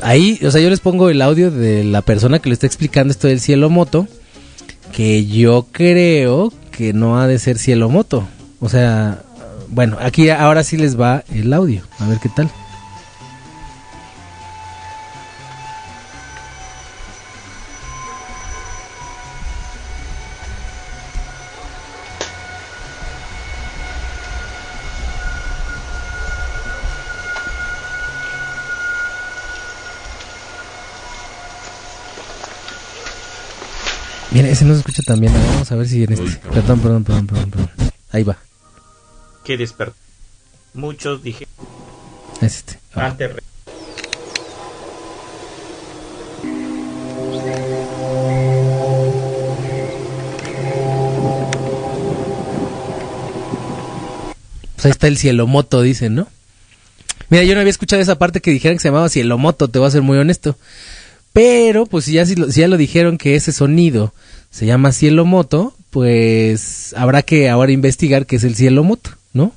Ahí, o sea, yo les pongo el audio de la persona que le está explicando esto del cielo moto, que yo creo que no ha de ser cielo moto. O sea, bueno, aquí ahora sí les va el audio. A ver qué tal. Mira, ese no se escucha tan bien. A ver, Vamos a ver si en este. Perdón, perdón, perdón, perdón, perdón. Ahí va. que despertó. Muchos dije Es este. Ah. Pues ahí está el cielomoto, dicen, ¿no? Mira, yo no había escuchado esa parte que dijeran que se llamaba cielomoto, te voy a ser muy honesto. Pero, pues si ya, si, lo- si ya lo dijeron que ese sonido se llama cielomoto, pues habrá que ahora investigar qué es el cielomoto, ¿no?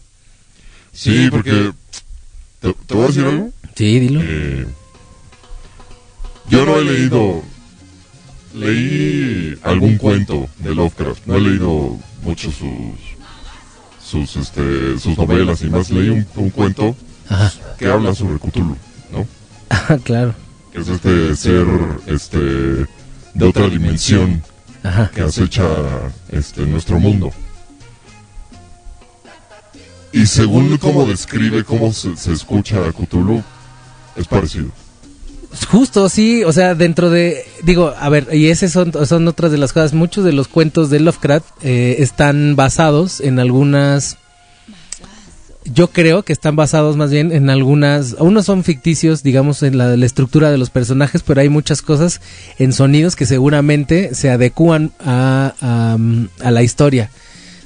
Sí, porque... ¿Te, te voy a decir algo? Sí, dilo. Eh, yo no he leído... Leí algún cuento de Lovecraft. No he leído mucho sus... Sus, este, sus novelas y más. Leí un, un cuento Ajá. que habla sobre Cthulhu, ¿no? Ah, claro. Que es este ser este, de otra dimensión Ajá. que acecha este, nuestro mundo. Y según cómo describe cómo se, se escucha a Cthulhu, es parecido. Justo, sí, o sea, dentro de, digo, a ver, y esas son, son otras de las cosas, muchos de los cuentos de Lovecraft eh, están basados en algunas, yo creo que están basados más bien en algunas, unos son ficticios, digamos, en la, la estructura de los personajes, pero hay muchas cosas en sonidos que seguramente se adecúan a, a, la historia.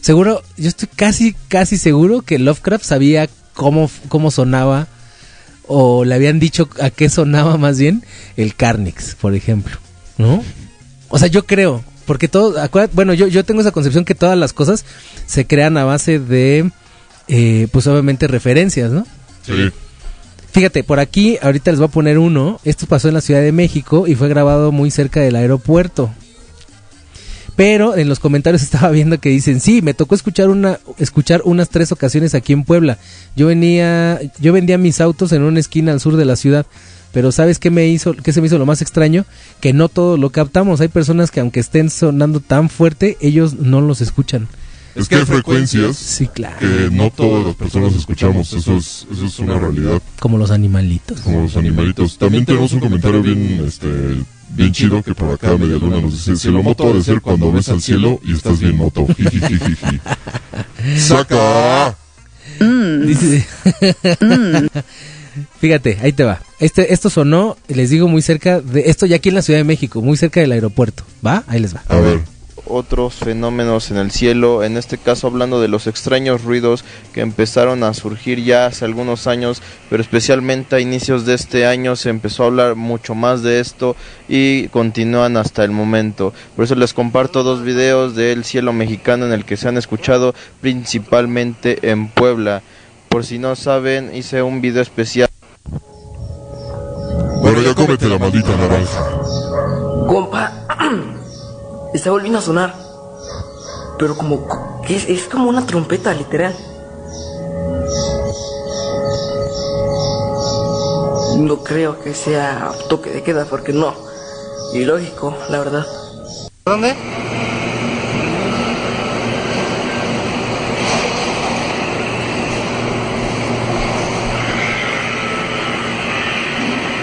Seguro, yo estoy casi, casi seguro que Lovecraft sabía cómo, cómo sonaba o le habían dicho a qué sonaba más bien el Carnix, por ejemplo, ¿no? O sea, yo creo, porque todo, acuérdate- bueno, yo, yo tengo esa concepción que todas las cosas se crean a base de, eh, pues obviamente referencias, ¿no? Sí. Fíjate, por aquí ahorita les voy a poner uno, esto pasó en la Ciudad de México y fue grabado muy cerca del aeropuerto. Pero en los comentarios estaba viendo que dicen, sí, me tocó escuchar una, escuchar unas tres ocasiones aquí en Puebla. Yo venía, yo vendía mis autos en una esquina al sur de la ciudad. Pero ¿sabes qué me hizo, qué se me hizo lo más extraño? Que no todo lo captamos. Hay personas que aunque estén sonando tan fuerte, ellos no los escuchan. Es que hay frecuencias Sí, claro. que no todas las personas escuchamos. Eso es, eso es una realidad. Como los animalitos. Como los animalitos. También tenemos un comentario bien, este, bien chido que por acá Media Luna nos dice, cielo moto ha de ser cuando ves al cielo y estás bien moto. ¡Saca! Dice- Fíjate, ahí te va. Este, esto sonó, les digo, muy cerca de. Esto ya aquí en la Ciudad de México, muy cerca del aeropuerto. ¿Va? Ahí les va. A ver. Otros fenómenos en el cielo, en este caso hablando de los extraños ruidos que empezaron a surgir ya hace algunos años, pero especialmente a inicios de este año se empezó a hablar mucho más de esto y continúan hasta el momento. Por eso les comparto dos videos del cielo mexicano en el que se han escuchado principalmente en Puebla. Por si no saben, hice un video especial. Bueno, ya cómete la maldita naranja. Compa, está volviendo a sonar. Pero como es, es como una trompeta, literal. No creo que sea toque de queda, porque no. Ilógico, la verdad. ¿Dónde?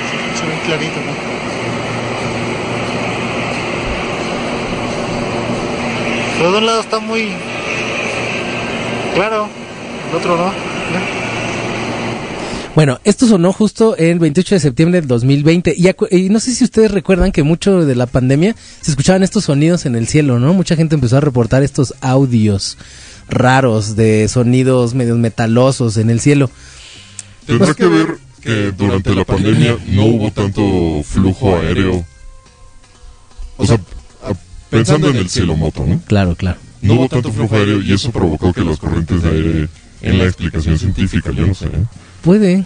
Se escucha bien clarito, ¿no? Pero de un lado está muy claro, el otro no. ¿no? Bueno, esto sonó justo el 28 de septiembre del 2020. Y, acu- y no sé si ustedes recuerdan que mucho de la pandemia se escuchaban estos sonidos en el cielo, ¿no? Mucha gente empezó a reportar estos audios raros de sonidos medios metalosos en el cielo. Tendrá que ver que durante la pandemia no hubo tanto flujo aéreo. O sea, pensando en el cielo moto, ¿no? Claro, claro. No hubo tanto flujo aéreo y eso provocó que las corrientes de aire en la explicación científica, yo no sé. ¿eh? Puede.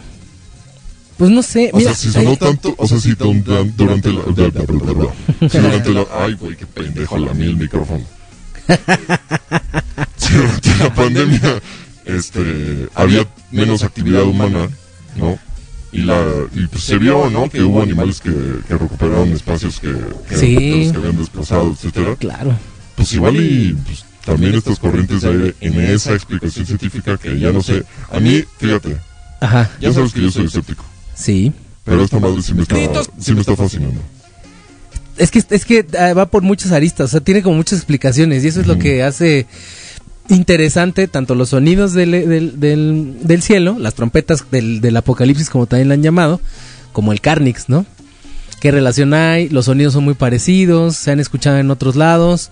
Pues no sé. O sea, si sonó tanto, o sea, si durante la... bla, bla, bla, bla, bla. Si durante la... Ay, güey, qué pendejo, la mí el micrófono. Si durante la pandemia este, había menos actividad humana, ¿no? Y, la, y pues se vio, ¿no? Que hubo animales que, que recuperaron espacios que, que, Sí. de los que habían desplazado, etcétera. Claro. Pues igual y pues, también estas corrientes de aire en esa explicación científica que ya no sé. A mí, fíjate, Ajá. ya sabes que yo soy escéptico. Sí. Pero esta madre sí me está, sí me está fascinando. Es que, es que ah, va por muchas aristas, o sea, tiene como muchas explicaciones y eso es lo que hace interesante tanto los sonidos del, del, del, cielo, las trompetas del, del apocalipsis como también la han llamado, como el Carnix, ¿no? ¿Qué relación hay? Los sonidos son muy parecidos, se han escuchado en otros lados.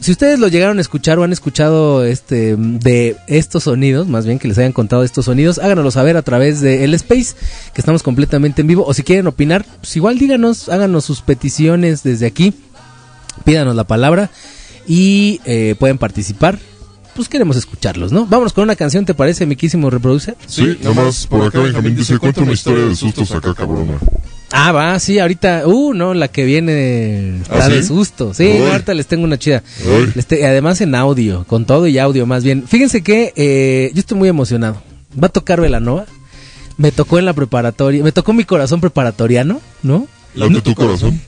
Si ustedes lo llegaron a escuchar o han escuchado este de estos sonidos, más bien que les hayan contado estos sonidos, háganoslo saber a través de el Space, que estamos completamente en vivo. O si quieren opinar, pues igual díganos, háganos sus peticiones desde aquí, pídanos la palabra y eh, pueden participar. Pues queremos escucharlos, ¿no? Vámonos con una canción, ¿te parece, miquísimo reproducer? Sí, nada más por acá Benjamín dice, cuenta una historia de sustos acá, cabrona. Ah, va, sí, ahorita, uh, no, la que viene está ¿Ah, sí? de susto. Sí, Uy. ahorita les tengo una chida. Les te- además en audio, con todo y audio más bien. Fíjense que eh, yo estoy muy emocionado. Va a tocar Velanova. Me tocó en la preparatoria, me tocó mi corazón preparatoriano, ¿no? Late tu corazón.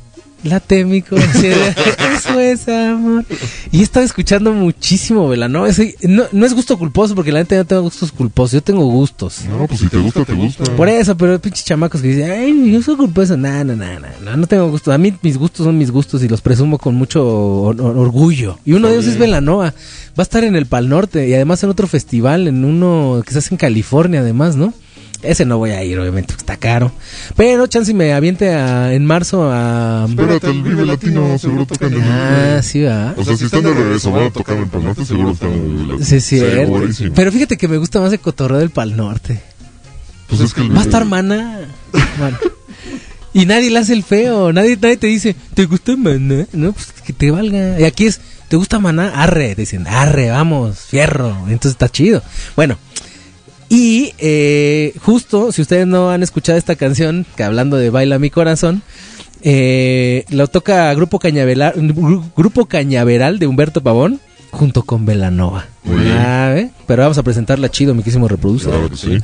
Late mi corazón, eso es amor. Y he estado escuchando muchísimo. Ese- no, no es gusto culposo, porque la neta yo no tengo gustos culposos, yo tengo gustos. No, pues si te gusta, te gusta. Por eso, pero pinches chamacos que dicen, ay, yo soy culposo. No, no, no, no, no, no tengo gusto. A mí mis gustos son mis gustos y los presumo con mucho or- or- orgullo. Y uno de ellos es Velanova. Va a estar en el Pal Norte y además en otro festival, en uno que se hace en California además, ¿no? Ese no voy a ir, obviamente, está caro. Pero chance me aviente a- en marzo a... Espérate, el Vive Latino seguro tocan en el Ah, sí, va. O sea, si están de regreso, van a tocar en el Pal Norte, seguro están en el Vive Latino. Sí, sí, Segurísimo. Pero fíjate que me gusta más el cotorreo del Pal Norte. Pues es que el Va a estar Maná. Bueno. Y nadie le hace el feo. Nadie, nadie te dice, ¿te gusta Maná? No, pues que te valga. Y aquí es, ¿te gusta Maná? Arre. Dicen, arre, vamos, fierro. Entonces está chido. Bueno. Y eh, justo, si ustedes no han escuchado esta canción, que hablando de Baila mi corazón, eh, lo toca Grupo Cañaveral, Grupo Cañaveral de Humberto Pavón junto con Velanova. Ah, ¿eh? Pero vamos a presentarla chido, mi quísimo reproduce. Claro que sí.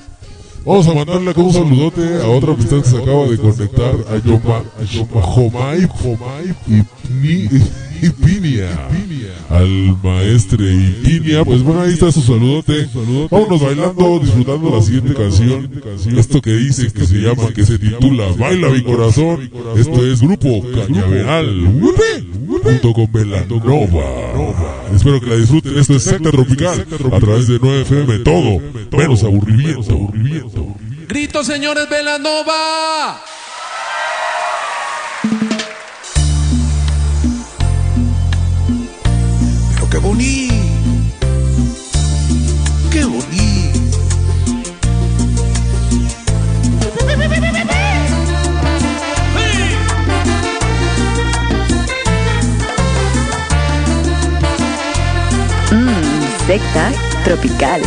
Vamos a mandarle acá un saludote a otra amistad que se acaba de conectar, a Yoma, a Yoma Jomai, Jomai y, Pni- y Pinia, al maestre y Pinia. Pues bueno, ahí está su saludote. Vámonos bailando, disfrutando la siguiente canción. Esto que dice, que se llama, que se titula Baila mi corazón. Esto es Grupo Cañaveral, junto con Velanova. Espero que la disfruten. Esto es Secta Tropical a través de 9FM. Todo menos aburrimiento. Grito, señores Velanova. Qué bonito. Qué bonito. Mmm, secta tropical.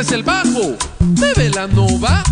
Es el bajo de Velanova.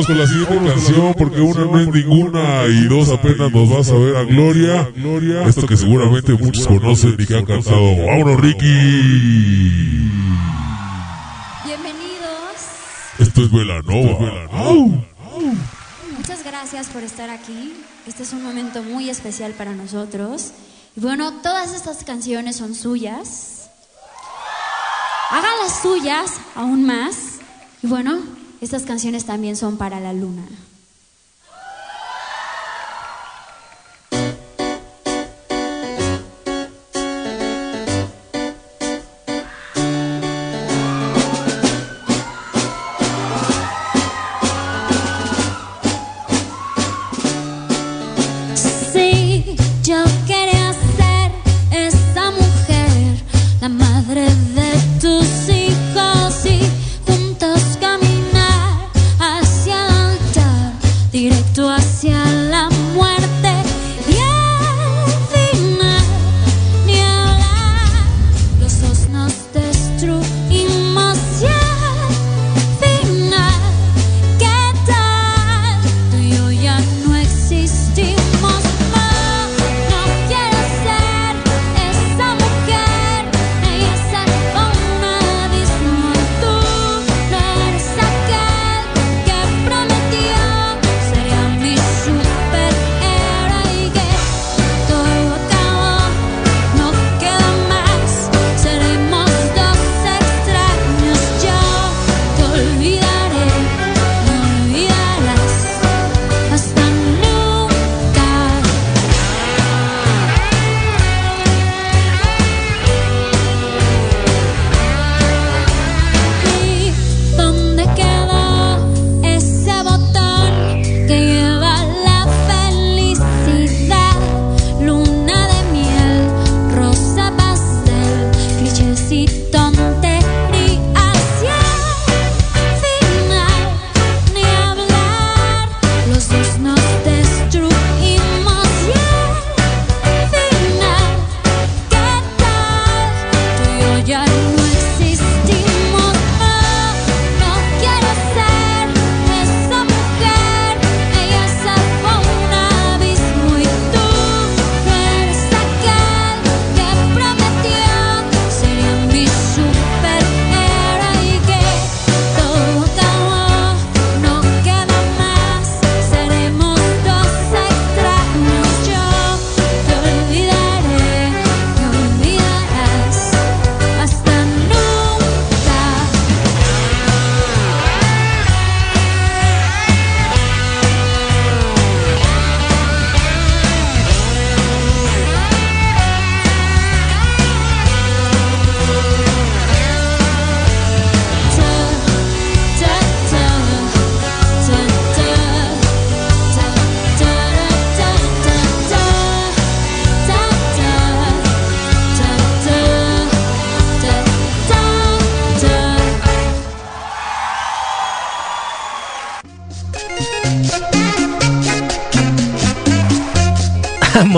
Vámonos con la siguiente canción porque una no es ninguna y dos apenas nos vas a ver a Gloria. Esto que seguramente muchos conocen y que han cantado. Vámonos, Ricky. Bienvenidos. Esto es Velanova. Muchas gracias por estar aquí. Este es un momento muy especial para nosotros. Y bueno, todas estas canciones son suyas. Hagan las suyas aún más. Y bueno, estas canciones también son para la luna.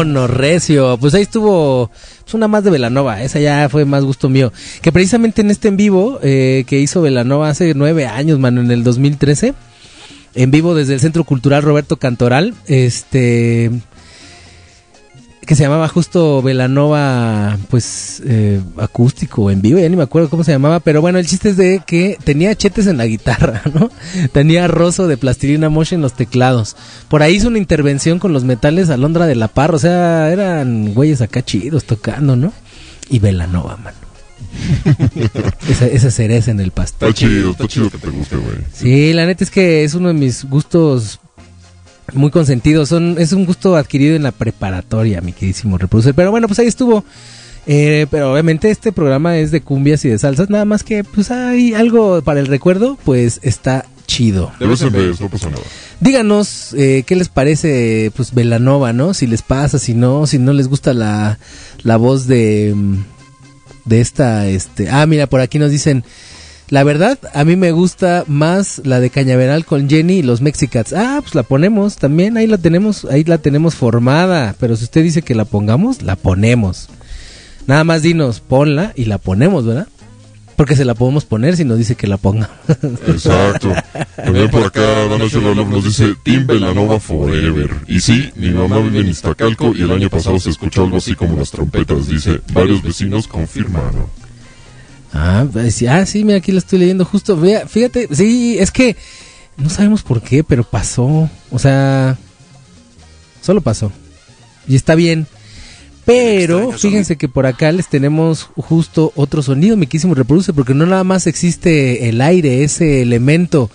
Monorrecio. Pues ahí estuvo pues, una más de Velanova. Esa ya fue más gusto mío. Que precisamente en este en vivo eh, que hizo Velanova hace nueve años, mano, en el 2013. En vivo desde el Centro Cultural Roberto Cantoral. Este. Que se llamaba justo Velanova, pues, eh, acústico en vivo, ya ni me acuerdo cómo se llamaba, pero bueno, el chiste es de que tenía chetes en la guitarra, ¿no? Tenía roso de plastilina mosh en los teclados. Por ahí hizo una intervención con los metales Alondra de la Parra, o sea, eran güeyes acá chidos tocando, ¿no? Y Velanova, mano. esa, esa cereza en el pastel. Está chido, está chido que te guste, güey. Sí, la neta es que es uno de mis gustos muy consentidos. Son, es un gusto adquirido en la preparatoria, mi queridísimo reproducer. Pero bueno, pues ahí estuvo. Eh, pero obviamente este programa es de cumbias y de salsas. Nada más que, pues hay algo para el recuerdo, pues está chido. Díganos eh, qué les parece, pues Velanova, ¿no? Si les pasa, si no, si no les gusta la, la voz de, de esta, este. Ah, mira, por aquí nos dicen. La verdad, a mí me gusta más la de Cañaveral con Jenny y los Mexicats. Ah, pues la ponemos también, ahí la tenemos, ahí la tenemos formada. Pero si usted dice que la pongamos, la ponemos. Nada más dinos, ponla y la ponemos, ¿verdad? Porque se la podemos poner si nos dice que la ponga. Exacto. También por acá, Dana Love nos dice Team Velanova Forever. Y sí, mi mamá vive en Iztacalco y el año pasado se escuchó algo así como las trompetas. Dice, varios vecinos confirmaron. Ah, pues, sí, ah, sí, mira, aquí la estoy leyendo justo. Vea, fíjate, sí, es que no sabemos por qué, pero pasó. O sea, solo pasó. Y está bien. Pero fíjense que por acá les tenemos justo otro sonido, mi quísimo reproduce, porque no nada más existe el aire, ese elemento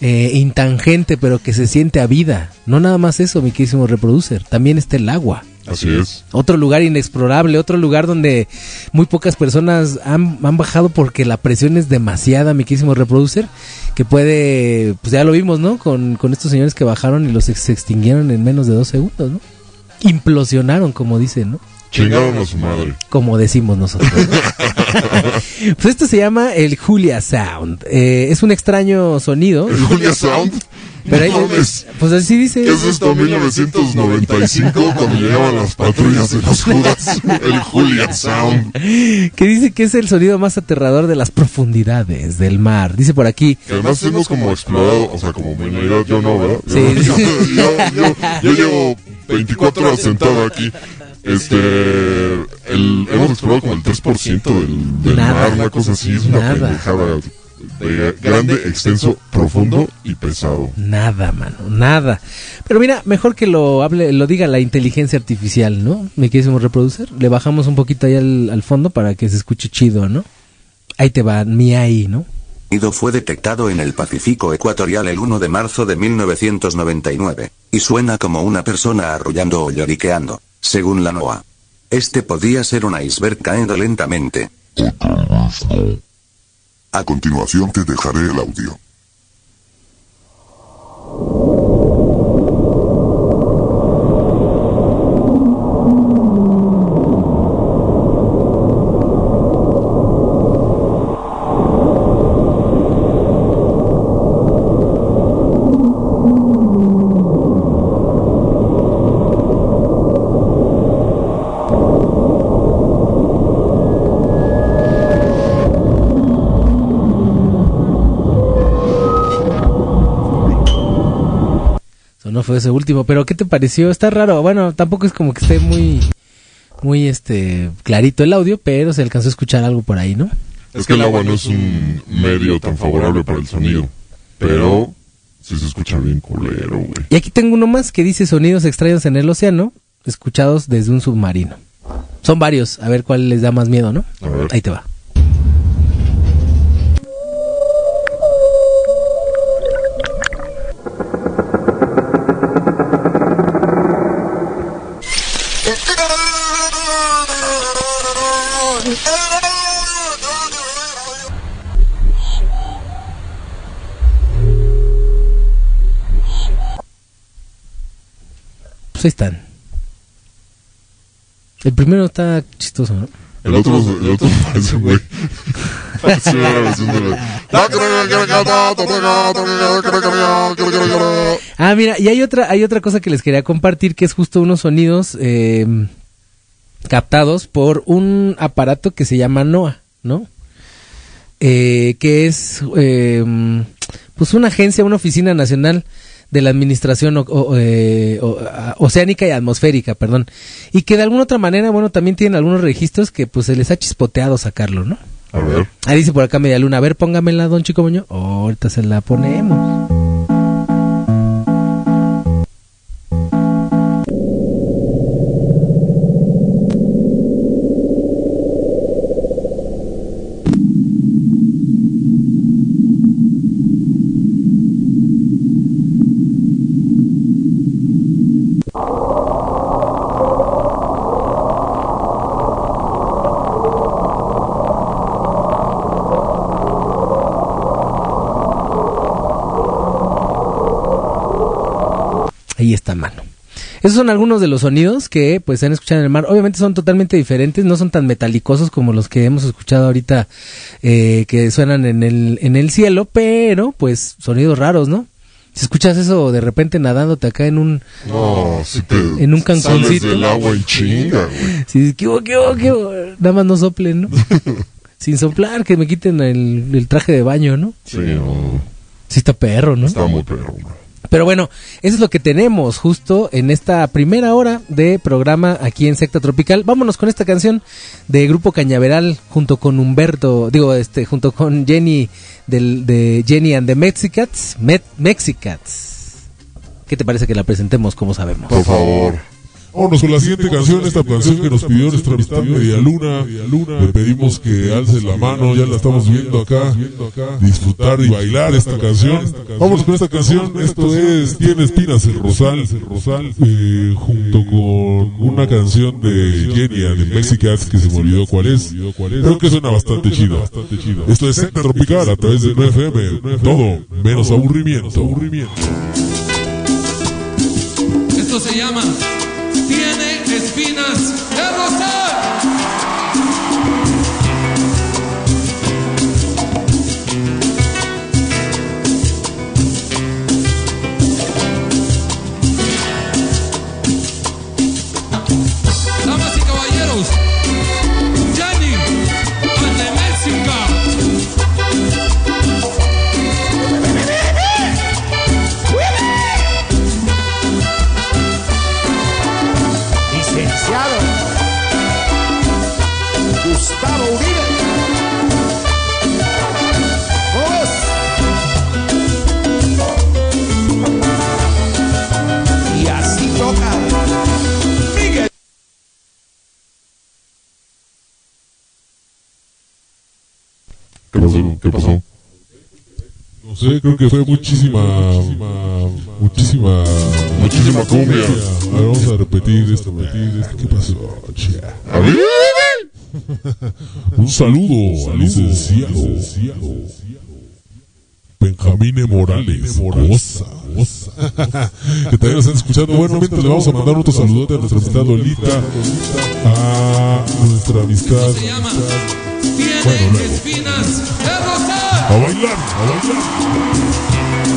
eh, intangente, pero que se siente a vida. No nada más eso, mi quísimo reproducer, también está el agua. Así es. Otro lugar inexplorable, otro lugar donde muy pocas personas han, han bajado porque la presión es demasiada, mi quísimo reproducer, que puede, pues ya lo vimos, ¿no? Con, con estos señores que bajaron y los ex- se extinguieron en menos de dos segundos, ¿no? Implosionaron, como dicen, ¿no? Chingaron a su madre. Como decimos nosotros. ¿no? pues esto se llama el Julia Sound. Eh, es un extraño sonido. ¿El Julia Sound? Pero ahí- mames. pues así dice. ¿Qué es esto? 1995 cuando llegaban las patrullas de los Judas. El Julia Sound. que dice que es el sonido más aterrador de las profundidades del mar. Dice por aquí. Que además hemos como explorado, o sea, como humanidad yo no, ¿verdad? Sí. Yo, yo- yo- yo llevo 24 horas sentado aquí. Este, el, hemos explorado como el 3% del, del Nada. mar, una cosa así, es una Nada. pendejada de grande, extenso, profundo y pesado. Nada, mano, nada. Pero mira, mejor que lo hable, lo diga la inteligencia artificial, ¿no? ¿Me quieres reproducir? Le bajamos un poquito ahí al, al fondo para que se escuche chido, ¿no? Ahí te va, mi ahí, ¿no? fue detectado en el Pacífico Ecuatorial el 1 de marzo de 1999, y suena como una persona arrullando o lloriqueando, según la NOAA. Este podía ser un iceberg cayendo lentamente. A continuación te dejaré el audio. Fue ese último. Pero ¿qué te pareció? Está raro. Bueno, tampoco es como que esté muy, muy este, clarito el audio, pero se alcanzó a escuchar algo por ahí, ¿no? Es que el agua no es un medio tan favorable para el sonido. Pero sí se escucha bien culero, güey. Y aquí tengo uno más que dice sonidos extraños en el océano, escuchados desde un submarino. Son varios, a ver cuál les da más miedo, ¿no? A ver. Ahí te va. Pues ahí están. El primero está chistoso, ¿no? El otro, el otro parece, güey. Parece una grabación de la- Ah, mira, y hay otra, hay otra cosa que les quería compartir que es justo unos sonidos eh, captados por un aparato que se llama NOAA, ¿no? Eh, que es eh, pues una agencia, una oficina nacional de la administración o- o- eh, o- oceánica y atmosférica, perdón, y que de alguna otra manera, bueno, también tienen algunos registros que pues se les ha chispoteado sacarlo, ¿no? A ver. Ahí dice por acá Media Luna, a ver, póngamela, don Chico Moño. ahorita se la ponemos. Ahí está, mano. Esos son algunos de los sonidos que pues se han escuchado en el mar. Obviamente son totalmente diferentes, no son tan metalicosos como los que hemos escuchado ahorita eh, que suenan en el, en el cielo, pero pues sonidos raros, ¿no? Si escuchas eso de repente nadándote acá en un No, si te en un canconcito. del agua en chinga, güey. Sí, ¿qué hubo, qué hubo, qué hubo? Nada más no soplen, ¿no? Sin soplar, que me quiten el, el traje de baño, ¿no? Sí, no. Sí está perro, ¿no? Está muy perro, güey. Pero bueno, eso es lo que tenemos justo en esta primera hora de programa aquí en Secta Tropical. Vámonos con esta canción de Grupo Cañaveral junto con Humberto, digo, este, junto con Jenny del, de Jenny and the Mexicats, Mexicats. ¿Qué te parece que la presentemos como sabemos? Por favor. Vámonos con la siguiente canción, esta canción que nos pidió nuestra amistad Media Luna. Le pedimos que alce la mano, ya la estamos viendo acá. Disfrutar y bailar esta canción. Vamos con esta canción, esto es Tiene espinas el Rosal, eh, junto con una canción de Jenny and the Mexicans que se me olvidó cuál es. Creo que suena bastante chido. Esto es Secta Tropical a través de 9FM. Todo menos aburrimiento. Esto se llama ¿Qué pasó? ¿Qué pasó? No sé, creo que fue muchísima, muchísima, Muchísima cumbia. A ver, vamos a repetir esto, repetir esto. ¿Qué pasó? A ver. Un saludo al licenciado Benjamín E. Morales. Cosa. que también nos están escuchando. Bueno, mientras le vamos a mandar otro saludote a nuestra amistad Lolita. A nuestra amistad. Se llama Tiene Bueno, luego. espinas de rosal. A bailar, a bailar.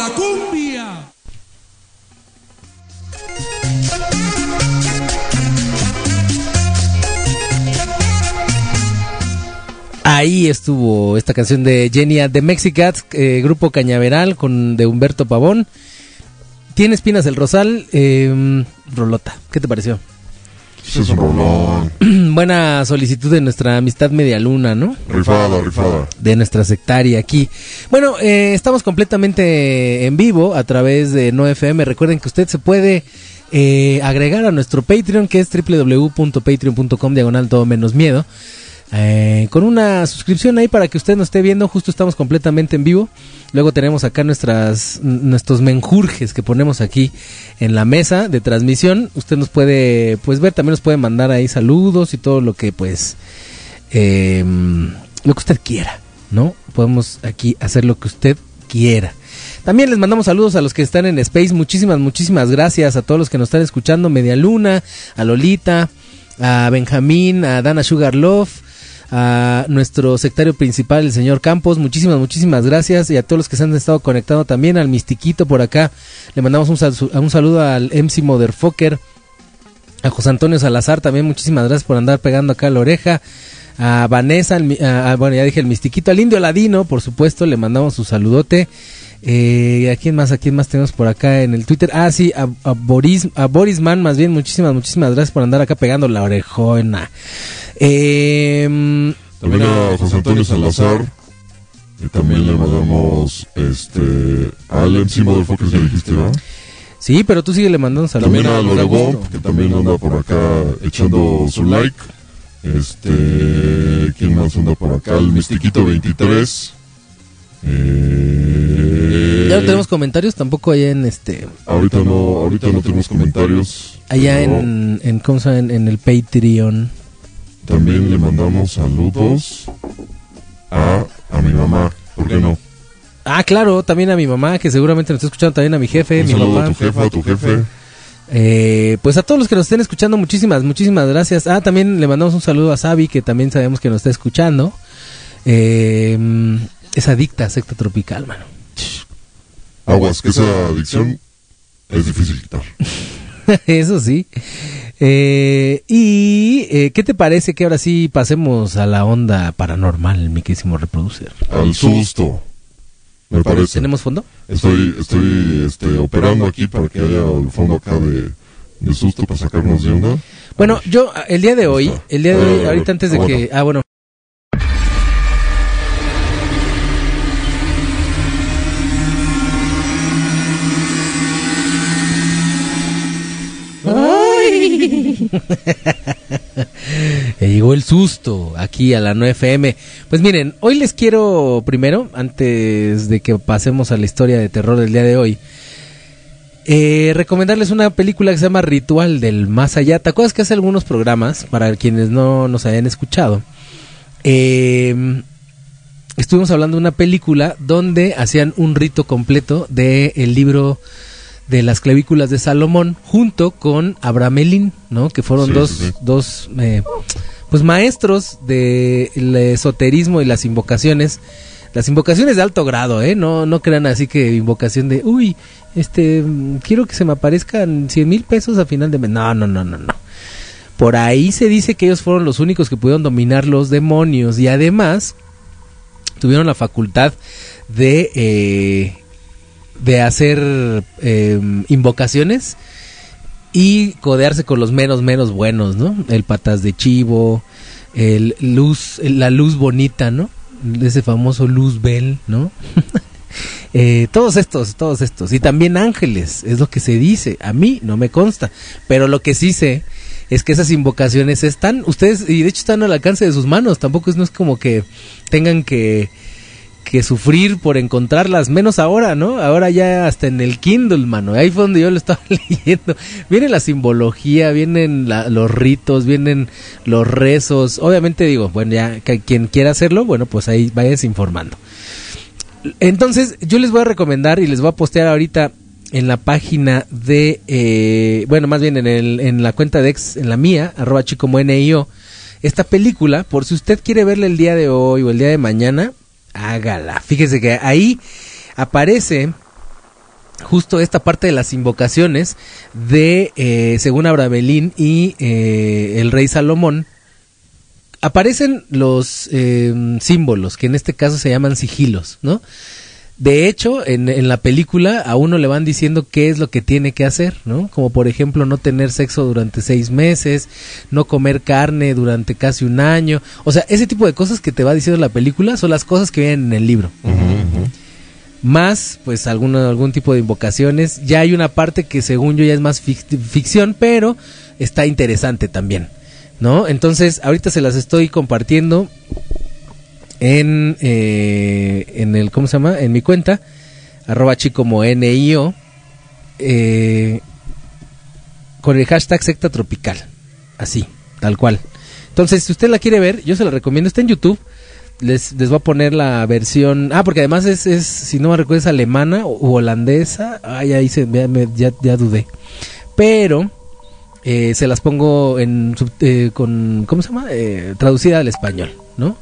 la cumbia. Ahí estuvo esta canción de Genia de Mexicats, eh, grupo Cañaveral con de Humberto Pavón. Tiene espinas el rosal, eh, Rolota. ¿Qué te pareció? Buena solicitud de nuestra amistad medialuna, ¿no? Rifada, rifada. De nuestra sectaria aquí. Bueno, eh, estamos completamente en vivo a través de NoFM. Recuerden que usted se puede eh, agregar a nuestro Patreon, que es www.patreon.com diagonal todo menos miedo eh, con una suscripción ahí para que usted nos esté viendo. Justo estamos completamente en vivo. Luego tenemos acá nuestras nuestros menjurjes que ponemos aquí en la mesa de transmisión. Usted nos puede pues ver, también nos puede mandar ahí saludos y todo lo que pues eh, lo que usted quiera, ¿no? Podemos aquí hacer lo que usted quiera. También les mandamos saludos a los que están en Space. Muchísimas, muchísimas gracias a todos los que nos están escuchando. Media Luna, a Lolita, a Benjamín, a Dana Sugarlove, a nuestro sectario principal, el señor Campos. Muchísimas, muchísimas gracias. Y a todos los que se han estado conectando también, al Mistiquito por acá. Le mandamos un, un saludo al MC Motherfucker. A José Antonio Salazar también, muchísimas gracias por andar pegando acá la oreja. A Vanessa, a- bueno, ya dije el mistiquito, al indio Ladino, por supuesto, le mandamos su saludote. Eh, ¿A quién más? ¿A quién más tenemos por acá en el Twitter? Ah, sí, a, a Boris, a Boris Man, más bien, muchísimas, muchísimas gracias por andar acá pegando la orejona. Eh, También a José Antonio Salazar. Y también le mandamos este al MC Motherfuckers, ya dijiste, ¿verdad? sí, pero tú sigue le mandando saludos. También a Lorebomb, que también anda por acá echando su like. Este, ¿quién más anda por acá? El Mistiquito 23. Eh, Ya no tenemos comentarios tampoco allá en este. Ahorita no, ahorita no tenemos comentarios. Allá pero en, en, ¿cómo se en, en el Patreon. También le mandamos saludos a, a mi mamá. ¿Por qué no? Ah, claro, también a mi mamá, que seguramente nos está escuchando, también a mi jefe, Un mi papá. a tu jefa, a tu jefe. Eh, pues a todos los que nos estén escuchando, muchísimas, muchísimas gracias. Ah, también le mandamos un saludo a Sabi, que también sabemos que nos está escuchando. Eh, es adicta a secta tropical, mano. Aguas, que esa adicción es difícil quitar. Eso sí. Eh, y, eh, ¿qué te parece que ahora sí pasemos a la onda paranormal, mi querísimo reproducer? Al susto. Me parece. ¿Tenemos fondo? Estoy, estoy este, operando aquí para que haya el fondo acá de, de susto para sacarnos de onda. Bueno, yo el día de hoy, el día de hoy, Ah, ahorita antes de bueno. que... Ah, bueno. Ya llegó el susto aquí a la 9FM. Pues miren, hoy les quiero primero, antes de que pasemos a la historia de terror del día de hoy, eh, recomendarles una película que se llama Ritual del Más Allá. ¿Te acuerdas que hace algunos programas, para quienes no nos hayan escuchado? Eh, estuvimos hablando de una película donde hacían un rito completo del el libro de las clavículas de Salomón junto con Abramelin, ¿no? Que fueron Sí, dos, sí, dos eh, pues maestros del esoterismo y las invocaciones. Las invocaciones de alto grado, ¿eh? No, no crean así que invocación de, uy, este, mm, quiero que se me aparezcan 100 mil pesos a final de mes. No, no, no, no, no. Por ahí se dice que ellos fueron los únicos que pudieron dominar los demonios y además tuvieron la facultad de, eh, de hacer eh, invocaciones y codearse con los menos, menos buenos, ¿no? El patas de chivo, el luz, la luz bonita, ¿no? Ese famoso luz bell, ¿no? Eh, todos estos, todos estos. Y también ángeles, es lo que se dice. A mí no me consta. Pero lo que sí sé es que esas invocaciones están, ustedes, y de hecho están al alcance de sus manos. Tampoco es, no es como que tengan que, que sufrir por encontrarlas, menos ahora, ¿no? Ahora ya hasta en el Kindle, mano. Ahí fue donde yo lo estaba leyendo. Viene la simbología, vienen los ritos, vienen los rezos. Obviamente digo, bueno, ya quien quiera hacerlo, bueno, pues ahí vayas informando. Entonces, yo les voy a recomendar y les voy a postear ahorita en la página de, eh, bueno, más bien en, el, en la cuenta de ex, en la mía, arroba chicomonio, esta película, por si usted quiere verla el día de hoy o el día de mañana, hágala. Fíjese que ahí aparece justo esta parte de las invocaciones de, eh, según Abramelín y eh, el rey Salomón, aparecen los eh, símbolos, que en este caso se llaman sigilos, ¿no? De hecho, en, en la película a uno le van diciendo qué es lo que tiene que hacer, ¿no? Como por ejemplo no tener sexo durante seis meses, no comer carne durante casi un año. O sea, ese tipo de cosas que te va diciendo la película son las cosas que vienen en el libro. Más, pues, alguna, algún tipo de invocaciones. Ya hay una parte que según yo ya es más fic- ficción, pero está interesante también. ¿No? Entonces, ahorita se las estoy compartiendo en, eh, en el, ¿cómo se llama? En mi cuenta, arroba chicomo NIO, eh, con el hashtag secta tropical. Así, tal cual. Entonces, si usted la quiere ver, yo se la recomiendo. Está en YouTube. Les, les voy a poner la versión. Ah, porque además es, es si no me recuerdo, es alemana o, holandesa. Ay, ahí se, ya, me- ya, ya dudé. Pero eh, se las pongo en eh, con. ¿Cómo se llama? Eh, traducida al español, ¿no?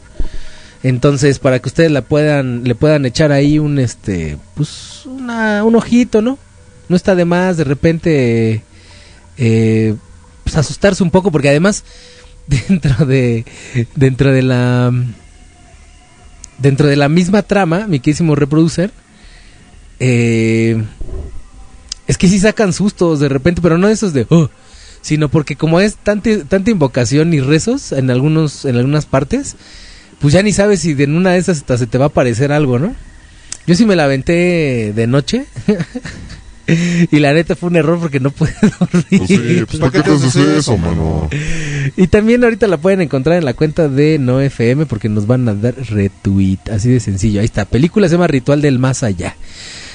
Entonces, para que ustedes la puedan, le puedan echar ahí un este, pues, una, un ojito, ¿no? No está de más de repente eh, pues, asustarse un poco, porque además dentro de dentro de la dentro de la misma trama, mi querísimo reproducer, eh, es que sí sacan sustos de repente, pero no esos de "Oh", sino porque como es tanta, tanta invocación y rezos en algunos en algunas partes, pues ya ni sabes si de en una de esas hasta se te va a aparecer algo, ¿no? Yo sí me la aventé de noche. y la neta fue un error porque no pude dormir. Pues sí, pues ¿para qué te haces eso, mano? Y también ahorita la pueden encontrar en la cuenta de No FM porque nos van a dar retweet, así de sencillo. Ahí está, película se llama Ritual del Más Allá.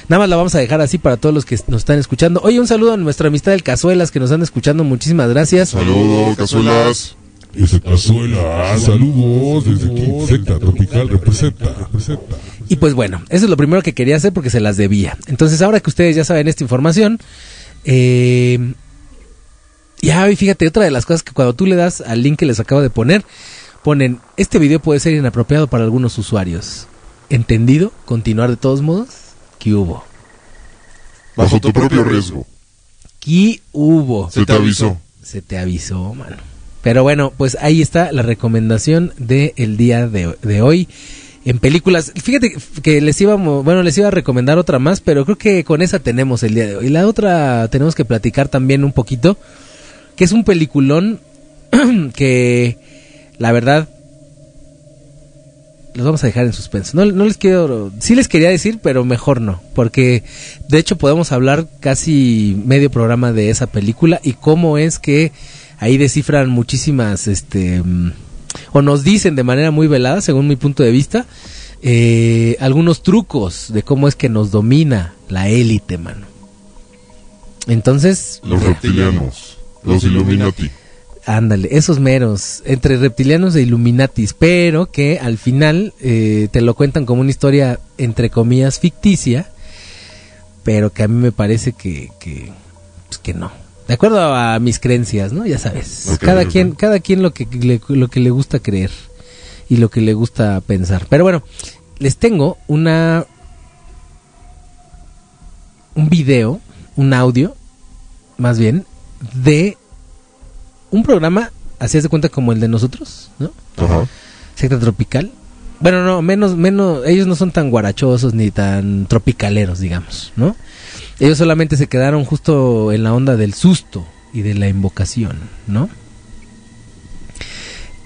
Nada más la vamos a dejar así para todos los que nos están escuchando. Oye, un saludo a nuestra amistad del Cazuelas que nos están escuchando. Muchísimas gracias. Saludos, cazuelas. Ese cazuela, saludos desde aquí, secta tropical representa, representa. Y pues bueno, eso es lo primero que quería hacer porque se las debía. Entonces, ahora que ustedes ya saben esta información, eh, ya y fíjate, otra de las cosas que cuando tú le das al link que les acabo de poner, ponen, este video puede ser inapropiado para algunos usuarios. ¿Entendido? ¿Continuar de todos modos? ¿Qué hubo? Bajo tu propio riesgo. ¿Qué hubo? Se te avisó. Se te avisó, mano. Pero bueno, pues ahí está la recomendación del día de, de hoy en películas. Fíjate que les íbamos, bueno, les iba a recomendar otra más, pero creo que con esa tenemos el día de hoy. La otra tenemos que platicar también un poquito, que es un peliculón que la verdad los vamos a dejar en suspenso. No, no les quiero, sí les quería decir, pero mejor no, porque de hecho podemos hablar casi medio programa de esa película y cómo es que ahí descifran muchísimas, este, mm, o nos dicen de manera muy velada, según mi punto de vista, eh, algunos trucos de cómo es que nos domina la élite, mano. Entonces, Los reptilianos. Los Illuminati. Ándale, esos meros, entre reptilianos e illuminatis, pero que al final eh, te lo cuentan como una historia, entre comillas, ficticia, pero que a mí me parece que, que, pues que no. De acuerdo a mis creencias, ¿no? Ya sabes. Cada quien, cada quien lo que le, lo que le gusta creer y lo que le gusta pensar. Pero bueno, les tengo una un video, un audio, más bien, de un programa, así de cuenta como el de nosotros, ¿no? Ajá. Secta tropical. Bueno, no, menos, menos, ellos no son tan guarachosos ni tan tropicaleros, digamos, ¿no? Ellos solamente se quedaron justo en la onda del susto y de la invocación, ¿no?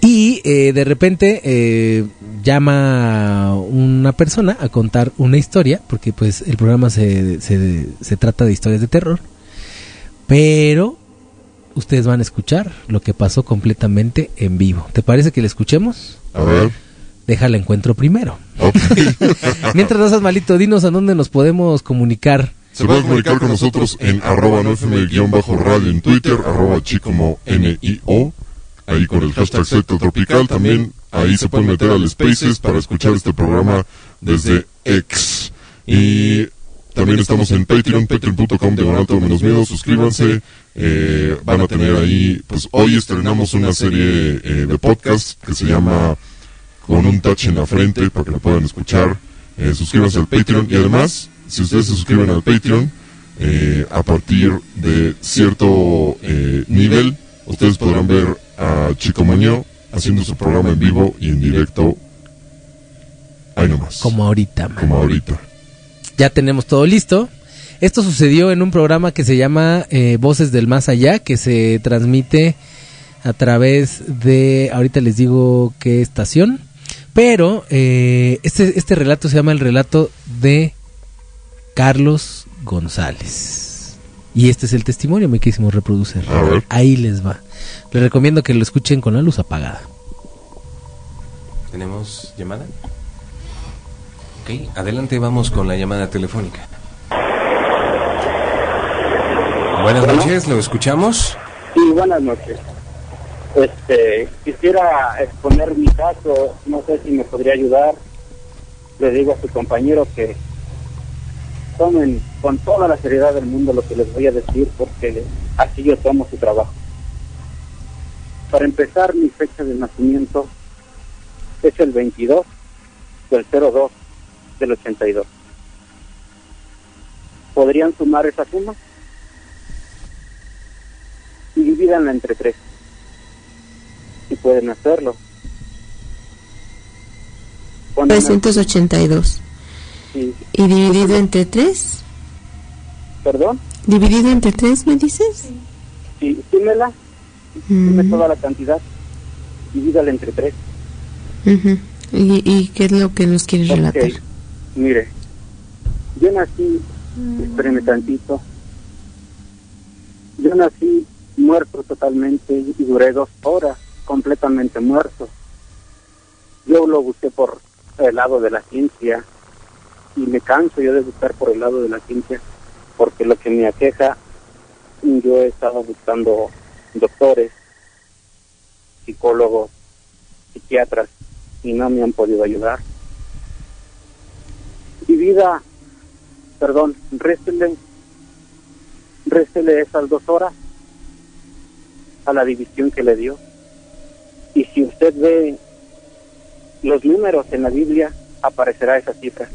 Y eh, de repente eh, llama una persona a contar una historia, porque pues el programa se, se, se trata de historias de terror, pero ustedes van a escuchar lo que pasó completamente en vivo. ¿Te parece que le escuchemos? A ver. Déjala encuentro primero. Mientras no seas malito, dinos a dónde nos podemos comunicar. Se puede comunicar con nosotros en arroba no radio en Twitter, arroba chicomo N-I-O, ahí con el hashtag tropical. También ahí se pueden meter al Spaces para escuchar este programa desde X. Y también estamos en Patreon, patreon.com todo menos miedo. Suscríbanse. eh, van a tener ahí, pues hoy estrenamos una serie eh, de podcast que se llama Con un touch en la frente para que la puedan escuchar. Eh, suscríbanse al Patreon y además, si ustedes se suscriben al Patreon, eh, a partir de cierto eh, nivel, ustedes podrán ver a Chico Maño haciendo su programa en vivo y en directo. Ahí nomás. Como ahorita, man. Como ahorita. Ya tenemos todo listo. Esto sucedió en un programa que se llama eh, Voces del Más Allá, que se transmite a través de, ahorita les digo qué estación, pero eh, este, este relato se llama el relato de Carlos González. Y este es el testimonio, reproducer. A ver. Ahí les va. Les recomiendo que lo escuchen con la luz apagada. ¿Tenemos llamada? Ok, adelante, vamos con la llamada telefónica. Buenas Bueno. noches, ¿lo escuchamos? Sí, buenas noches. Este, quisiera exponer mi caso, no sé si me podría ayudar. Le digo a su compañero que tomen con toda la seriedad del mundo lo que les voy a decir, porque así yo tomo su trabajo. Para empezar, mi fecha de nacimiento es el 22 del 02 del 82. ¿Podrían sumar esa suma? y divídanla entre tres. Si pueden hacerlo. Ponen al- 982. Sí. ¿Y dividido entre 3? ¿Perdón? ¿Dividido entre 3 me dices? Sí, súmela, sume toda la cantidad, divídala entre tres. Ujú. ¿Y, ¿Y qué es lo que nos quieres relatar? Mire, yo nací, espéreme tantito, yo nací muerto totalmente y duré dos horas completamente muerto. Yo lo busqué por el lado de la ciencia y me canso yo de buscar por el lado de la ciencia porque lo que me aqueja, yo he estado buscando doctores, psicólogos, psiquiatras y no me han podido ayudar. Y vida, perdón, réstele, réstele esas dos horas a la división que le dio. Y si usted ve los números en la Biblia, aparecerá esa cifra.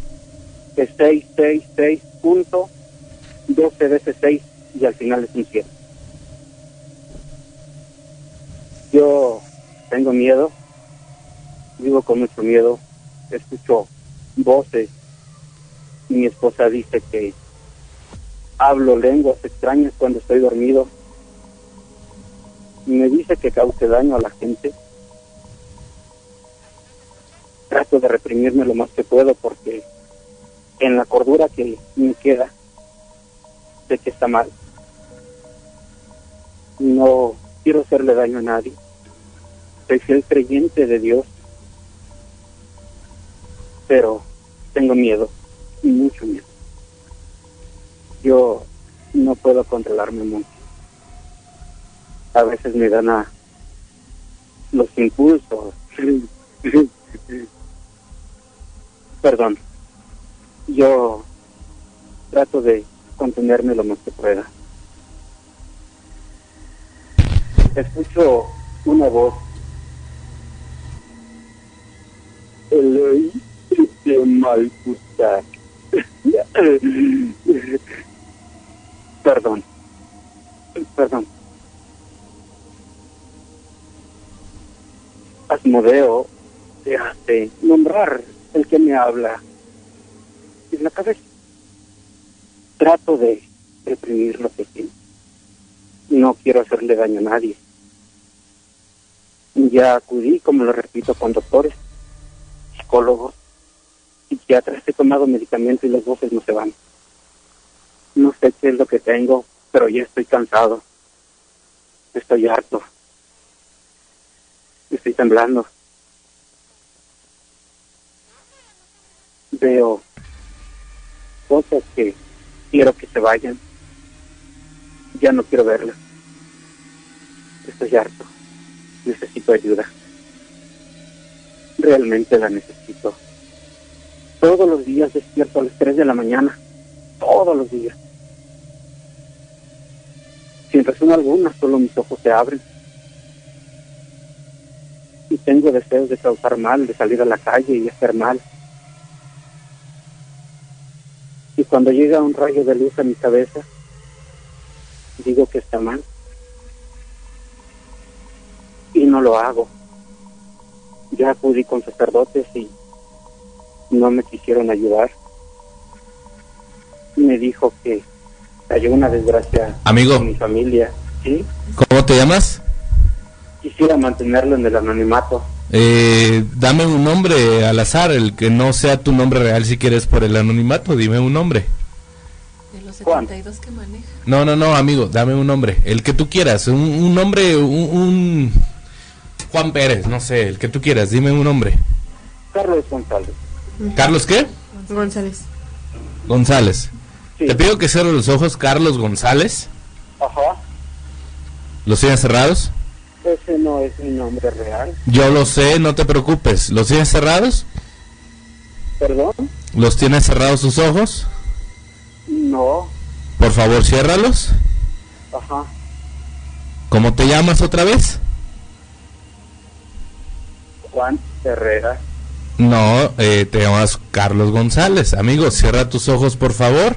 Es 666 punto 12 veces 6 y al final es un 100. Yo tengo miedo, vivo con mucho miedo, escucho voces mi esposa dice que hablo lenguas extrañas cuando estoy dormido me dice que cause daño a la gente. Trato de reprimirme lo más que puedo porque en la cordura que me queda sé que está mal. No quiero hacerle daño a nadie. Soy fiel creyente de Dios, pero tengo miedo, mucho miedo. Yo no puedo controlarme mucho. A veces me dan a los impulsos. Perdón. Yo trato de contenerme lo más que pueda. Escucho una voz. El de Malcusac. Perdón. Perdón. Asmodeo te hace nombrar el que me habla la cabeza. Trato de reprimir lo que siento. No quiero hacerle daño a nadie. Ya acudí, como lo repito, con doctores, psicólogos, psiquiatras. He tomado medicamento y las voces no se van. No sé qué es lo que tengo, pero ya estoy cansado. Estoy harto. Estoy temblando. Veo cosas que quiero que se vayan. Ya no quiero verlas. Estoy harto. Necesito ayuda. Realmente la necesito. Todos los días despierto a las 3 de la mañana. Todos los días. Sin razón alguna, solo mis ojos se abren. Y tengo deseos de causar mal, de salir a la calle y hacer mal. Y cuando llega un rayo de luz a mi cabeza, digo que está mal. Y no lo hago. Ya acudí con sacerdotes y no me quisieron ayudar. Me dijo que cayó una desgracia Amigo. en mi familia. ¿sí? ¿Cómo te llamas? Quisiera mantenerlo en el anonimato. Eh, dame un nombre al azar, el que no sea tu nombre real si quieres por el anonimato, dime un nombre. 72 que maneja. No, no, no, amigo, dame un nombre. El que tú quieras. Un, un nombre, un, un- Juan Pérez, no sé, el que tú quieras. Dime un nombre. Carlos González. ¿Carlos qué? González. González. Te pido que cierres los ojos, Carlos González. Ajá. ¿Los tienes cerrados? Ese no es mi nombre real. Yo lo sé, no te preocupes. ¿Los tienes cerrados? ¿Perdón? ¿Los tienes cerrados tus ojos? No. Por favor, ciérralos. Ajá. ¿Cómo te llamas otra vez? Juan Herrera. No, eh, te llamas Carlos González. Amigo, cierra tus ojos, por favor.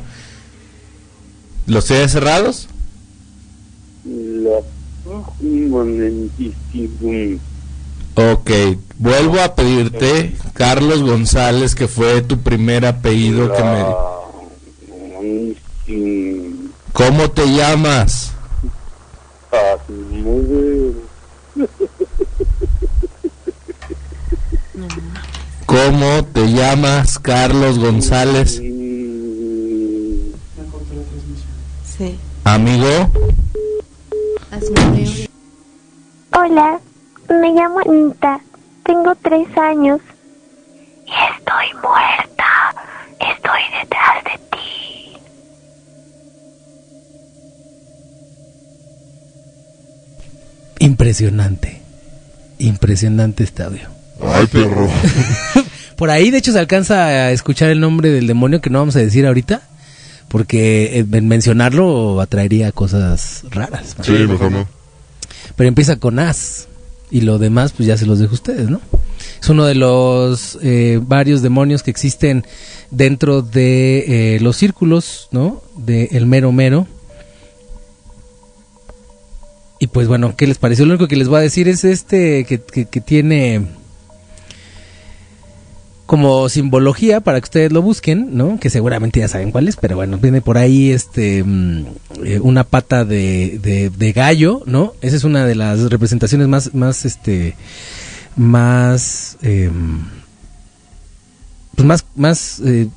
¿Los tienes cerrados? Lo... Un momentísimo. Ok, vuelvo a pedirte, Carlos González, que fue tu primer apellido que me... ¿Cómo te llamas? ¿Cómo te llamas, Carlos González? Sí. Amigo, Hola, me llamo Anita, tengo tres años y estoy muerta. Estoy detrás de ti. Impresionante. Impresionante audio. Ay, perro. Por ahí, de hecho, se alcanza a escuchar el nombre del demonio que no vamos a decir ahorita, porque eh, en mencionarlo atraería cosas raras. Sí, mejor no. Pero empieza con as y lo demás, pues ya se los dejo a ustedes, ¿no? Es uno de los eh, varios demonios que existen dentro de eh, los círculos, ¿no? De el mero mero. Y pues bueno, ¿qué les pareció? Lo único que les voy a decir es este que, que- que tiene como simbología para que ustedes lo busquen, ¿no? Que seguramente ya saben cuál es, pero bueno, viene por ahí este mm, eh, una pata de, de, gallo, ¿no? Esa es una de las representaciones más, más este, más, em, pues más, más, eh,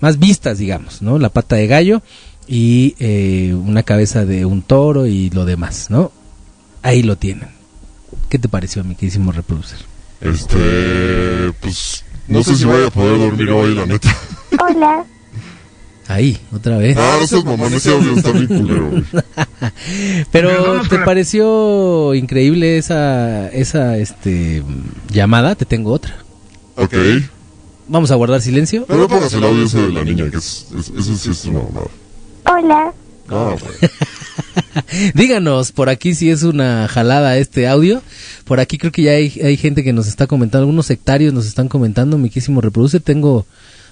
más vistas, digamos, ¿no? La pata de gallo y eh, una cabeza de un toro y lo demás, ¿no? Ahí lo tienen. ¿Qué te pareció, mi queridísimo reproducer? Este, pues, no sé si voy a poder dormir hoy, la neta. Hola, Ahí, otra vez. Ah, no seas mamón, ese audio está bien culero, güey. Pero ¿te pareció increíble esa esa este llamada? Te tengo otra. Ok. Vamos a guardar silencio. No me pongas el audio ese de la niña, que es, es- eso sí es una mamada. hola. Güey. Díganos por aquí si es una jalada este audio. Por aquí creo que ya hay, hay gente que nos está comentando, algunos sectarios nos están comentando, miquísimo reproduce. Tengo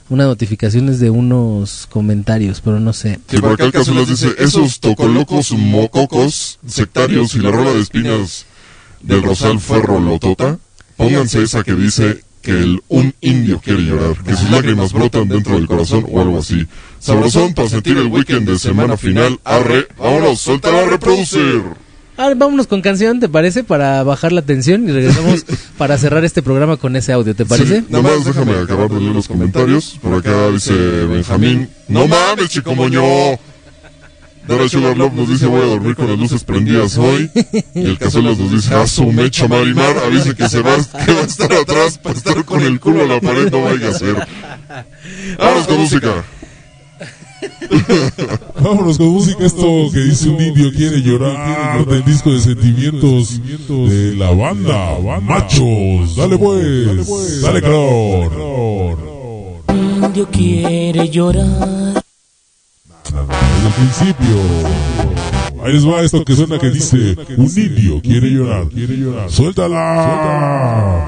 unas notificaciones de unos comentarios, pero no sé. Sí, por acá el dice, esos tocolocos mococos sectarios y la rola de espinas del Rosal Ferro Lotota, pónganse esa que dice que el un indio quiere llorar, que sus lágrimas brotan dentro del corazón o algo así. Sabrosón para sentir el weekend de semana final, arre, vámonos, suéltala a reproducir. A ver, vámonos con canción, ¿te parece? Para bajar la tensión y regresamos para cerrar este programa con ese audio, ¿te parece? Sí, nada más déjame acabar de leer los comentarios. Por acá dice Benjamín, no mames, chico moño. Dora Sugar Love nos dice voy a dormir con las luces prendidas hoy. Y el Cazuelas nos dice, a su mecha Marimar, avise que se va, que va a estar atrás para estar con el culo a la pared, no vaya a ser. Vámonos con música. Vámonos con música. Esto que dice un indio quiere llorar del disco de sentimientos de la banda Machos. Dale pues, dale calor. Indio quiere llorar. Desde el principio. Ahí les va esto que suena que dice un indio quiere llorar. Suéltala.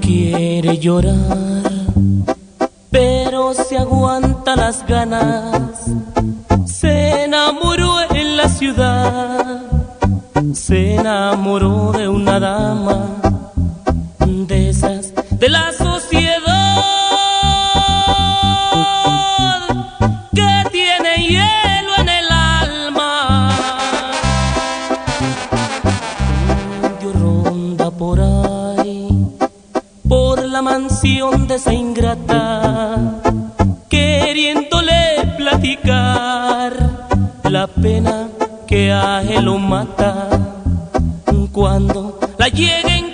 Quiere llorar, pero se aguanta las ganas. Se enamoró en la ciudad se enamoró de una dama de esas de la sociedad que tiene hielo en el alma. Un ronda por ahí, mansión de esa ingrata, queriéndole platicar la pena que a él lo mata. Cuando la llegue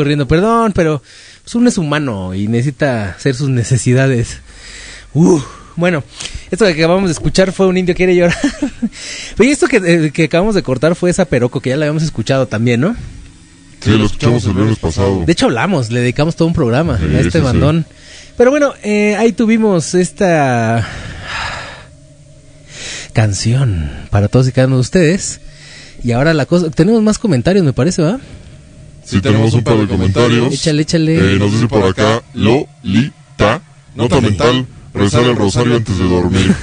corriendo. Perdón, pero pues, uno es humano y necesita hacer sus necesidades. Uh, bueno, esto que acabamos de escuchar fue un indio quiere llorar. Oye, esto que, eh, que acabamos de cortar fue esa peroco que ya la habíamos escuchado también, ¿no? Sí, lo escuchamos el viernes pasado. De hecho hablamos, le dedicamos todo un programa Sí, a este sí. bandón. Pero bueno, eh, ahí tuvimos esta canción para todos y cada uno de ustedes. Y ahora la cosa, tenemos más comentarios, me parece, ¿va? Sí, tenemos un par de comentarios. Échale, échale. Eh, nos dice por acá, Lolita, nota mental, rezar el rosario antes de dormir.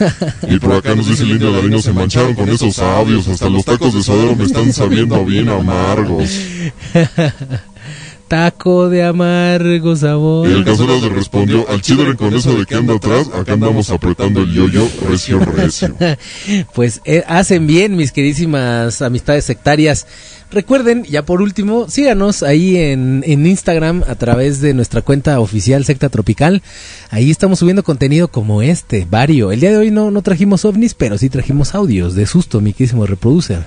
Y por acá nos dice el indio Ladino, se mancharon con esos audios, hasta los tacos de suadero me están sabiendo bien amargos. Taco de amargo sabor. Y el Cazuelas le respondió, al chidre con eso de que anda atrás, acá andamos apretando el yoyo recio recio. pues eh, hacen bien, mis queridísimas amistades sectarias. Recuerden, ya por último, síganos ahí en, en Instagram a través de nuestra cuenta oficial Secta Tropical. Ahí estamos subiendo contenido como este, vario. El día de hoy no, no trajimos ovnis, pero sí trajimos audios de susto, mi queridísimo reproducer.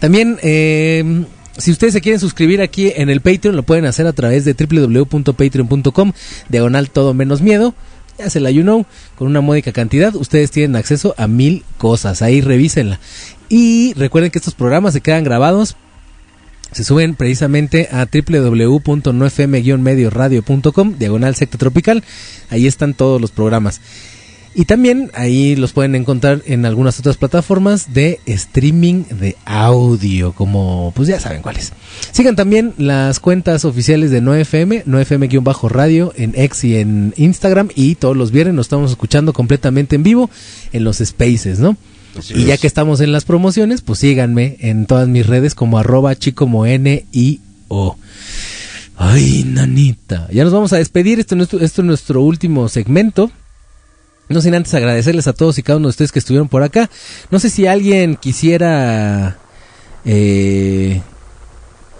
También, eh, si ustedes se quieren suscribir aquí en el Patreon, lo pueden hacer a través de www.patreon.com, diagonal todo menos miedo. Ya se la you know, con una módica cantidad, ustedes tienen acceso a mil cosas, ahí revísenla. Y recuerden que estos programas se quedan grabados, se suben precisamente a www.nofm-medioradio.com, diagonal secta tropical, ahí están todos los programas. Y también ahí los pueden encontrar en algunas otras plataformas de streaming de audio, como pues ya saben cuáles. Sigan también las cuentas oficiales de NoFM, NoFM-radio en X y en Instagram y todos los viernes nos estamos escuchando completamente en vivo en los spaces, ¿no? Así y ya que estamos en las promociones, pues síganme en todas mis redes como arroba chicomo N I O. Ay, nanita. Ya nos vamos a despedir. Esto, es nuestro- esto es nuestro último segmento. No sin antes agradecerles a todos y cada uno de ustedes que estuvieron por acá. No sé si alguien quisiera eh,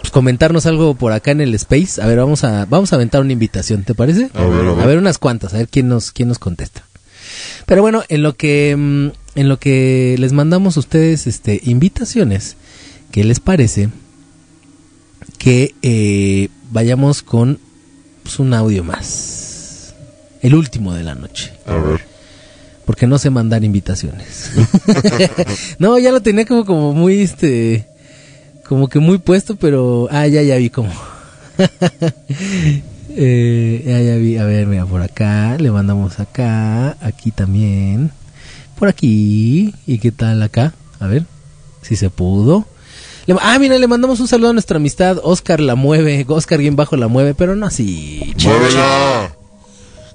pues, comentarnos algo por acá en el space. A ver, vamos a vamos a aventar una invitación, ¿te parece? A ver, a ver. unas cuantas, a ver quién nos quién nos contesta. Pero bueno, en lo que mm, en lo que les mandamos a ustedes este invitaciones, ¿qué les parece que eh, vayamos con pues, un audio más? El último de la noche. A ver. Porque no sé mandar invitaciones. no, ya lo tenía como, como muy, este, como que muy puesto, pero, ah, ya, ya vi como. eh, ya, ya vi, a ver, mira, por acá, le mandamos acá, aquí también, por aquí, y qué tal acá, a ver, si se pudo. Le- ah, mira, le mandamos un saludo a nuestra amistad, Oscar la mueve, Oscar bien bajo la mueve, pero no así. ¡Muévela!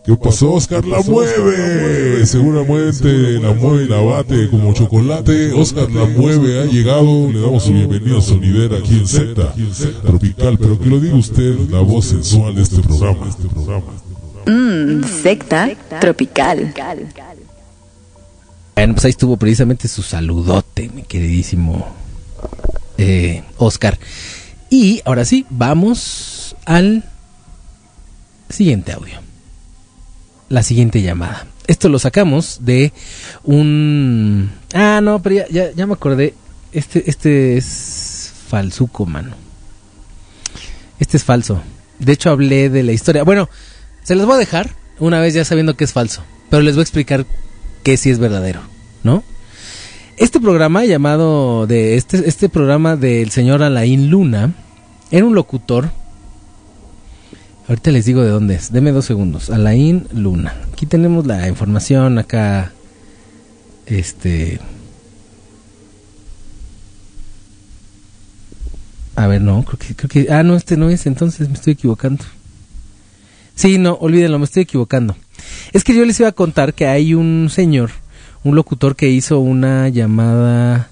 ¿Qué pasó, Oscar? ¡La mueve! Seguramente la mueve y la bate como chocolate. Oscar la mueve, ha llegado. Le damos su bienvenida sonidera aquí en Secta Tropical. Pero que lo diga usted, la voz sensual de este programa. Este programa. Mmm, secta tropical. Bueno, pues ahí estuvo precisamente su saludote, mi queridísimo eh, Oscar. Y ahora sí, vamos al siguiente audio. La siguiente llamada. Esto lo sacamos de un... Ah, no, pero ya, ya, me acordé. Este, este es falsuco, mano. Este es falso. De hecho, hablé de la historia. Bueno, se los voy a dejar una vez ya sabiendo que es falso. Pero les voy a explicar que sí es verdadero, ¿no? Este programa llamado de este, este programa del señor Alain Luna era un locutor. Ahorita les digo de dónde es. Deme dos segundos. Alain Luna. Aquí tenemos la información acá. Este. A ver, no, creo que, creo que. Ah, no, este no es, entonces me estoy equivocando. Sí, no, olvídenlo, me estoy equivocando. Es que yo les iba a contar que hay un señor, un locutor que hizo una llamada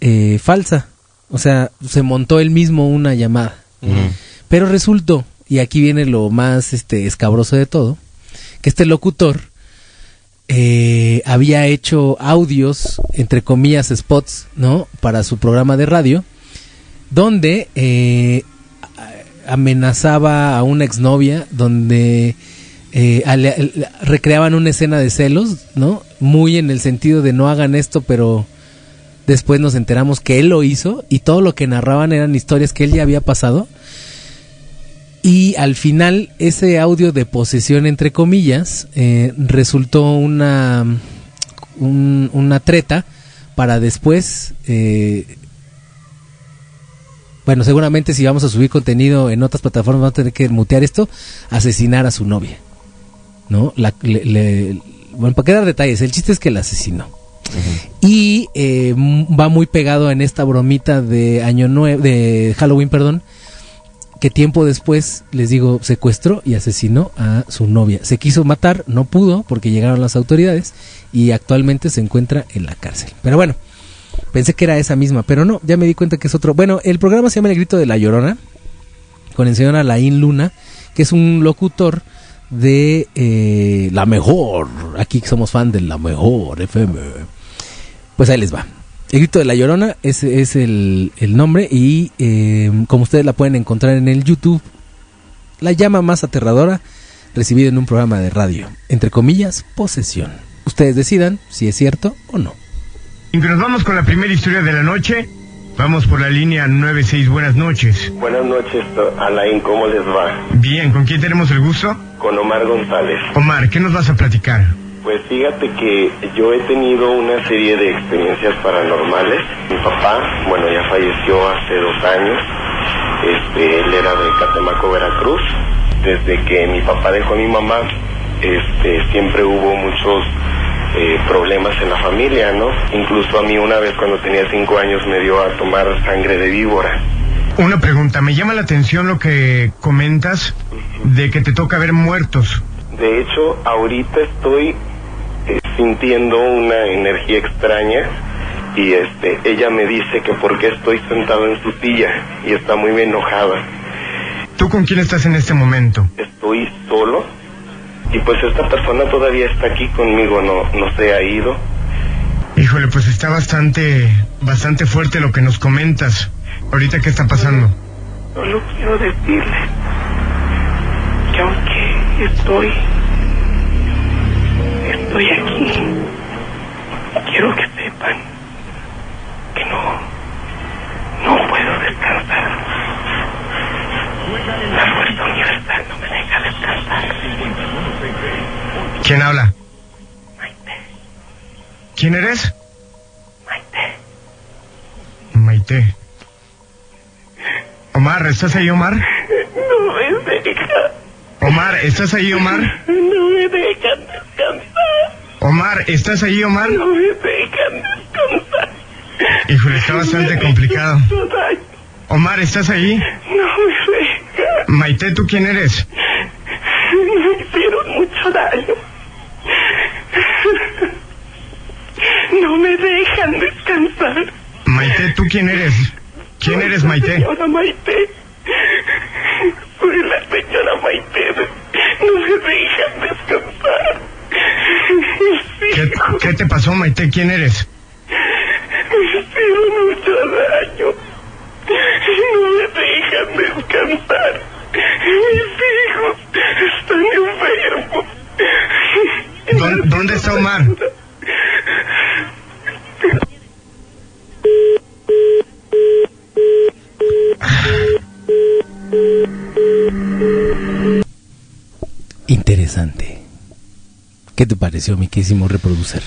eh, falsa. O sea, se montó él mismo una llamada. Pero resultó, y aquí viene lo más este escabroso de todo, que este locutor eh, había hecho audios, entre comillas, spots, ¿no? Para su programa de radio, donde eh, amenazaba a una exnovia, donde eh, recreaban una escena de celos, ¿no? Muy en el sentido de no hagan esto, pero después nos enteramos que él lo hizo y todo lo que narraban eran historias que él ya había pasado. Y al final ese audio de posesión entre comillas eh, resultó una un- una treta para después eh, bueno seguramente si vamos a subir contenido en otras plataformas vamos a tener que mutear esto asesinar a su novia no la, le- le- bueno para qué dar detalles el chiste es que la asesinó y eh, va muy pegado en esta bromita de año nuevo de Halloween perdón que tiempo después, les digo, secuestró y asesinó a su novia. Se quiso matar, no pudo porque llegaron las autoridades y actualmente se encuentra en la cárcel. Pero bueno, pensé que era esa misma, pero no, ya me di cuenta que es otro. Bueno, el programa se llama El Grito de la Llorona, con el señor Alain Luna, que es un locutor de eh, La Mejor. Aquí somos fan de La Mejor FM. Pues ahí les va. El grito de la llorona ese es el, el nombre y eh, como ustedes la pueden encontrar en el YouTube, la llama más aterradora recibida en un programa de radio. Entre comillas, posesión. Ustedes decidan si es cierto o no. Y nos vamos con la primera historia de la noche. Vamos por la línea 96. Buenas noches. Buenas noches, Alain, ¿cómo les va? Bien, ¿con quién tenemos el gusto? Con Omar González. Omar, ¿qué nos vas a platicar? Pues fíjate que yo he tenido una serie de experiencias paranormales. Mi papá, bueno, ya falleció hace dos años. Este, él era de Catemaco, Veracruz. Desde que mi papá dejó a mi mamá, este, siempre hubo muchos eh, problemas en la familia, ¿no? Incluso a mí una vez cuando tenía cinco años me dio a tomar sangre de víbora. Una pregunta, me llama la atención lo que comentas de que te toca ver muertos. De hecho, ahorita estoy eh, sintiendo una energía extraña y este ella me dice que por qué estoy sentado en su silla y está muy enojada. ¿Tú con quién estás en este momento? Estoy solo y pues esta persona todavía está aquí conmigo, no no se ha ido. Híjole, pues está bastante, bastante fuerte lo que nos comentas. Ahorita, ¿qué está pasando? Solo quiero decirles que aunque estoy, estoy aquí, quiero que sepan que no, no puedo descansar. La fuerza universal no me deja descansar. ¿Quién habla? ¿Quién eres? Maite. Omar, ¿estás ahí, Omar? No me deja, Omar, ¿estás ahí, Omar? no me dejan descansar. Omar, ¿estás ahí, Omar? No me dejan descansar. Híjole, está bastante complicado. Omar, ¿estás ahí? No me dejan. Maite, ¿tú quién eres? Me hicieron mucho daño. No me dejan descansar. Maite, ¿tú quién eres? ¿Quién eres, Maite? Señora Maite. Soy la señora Maite. No me dejan descansar. ¿Qué, qué te pasó, Maite? ¿Quién eres? Me hicieron mucho daño. No me dejan descansar. Mis hijos están enfermos. ¿Dó- ¿Dónde está Omar? ¿Qué te pareció, mi querísimo reproducer?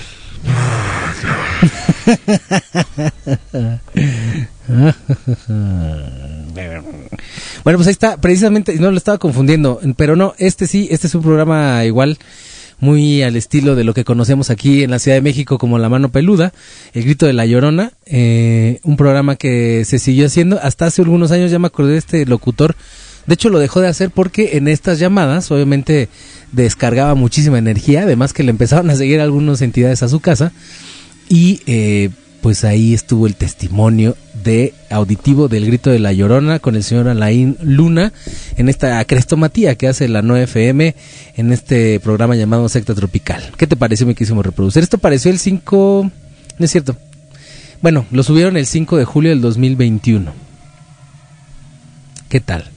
Bueno, pues ahí está, precisamente, no lo estaba confundiendo, pero no, este sí, este es un programa igual, muy al estilo de lo que conocemos aquí en la Ciudad de México como La Mano Peluda, El Grito de la Llorona, eh, un programa que se siguió haciendo hasta hace algunos años, ya me acordé de este locutor, de hecho lo dejó de hacer porque en estas llamadas, obviamente, descargaba muchísima energía, además que le empezaron a seguir algunas entidades a su casa, y eh, pues ahí estuvo el testimonio de auditivo del grito de la llorona con el señor Alain Luna en esta crestomatía que hace la 9FM en este programa llamado Secta Tropical. ¿Qué te pareció? Me quisimos reproducir. Esto pareció el 5, no es cierto. Bueno, lo subieron el 5 de julio del 2021. ¿Qué tal?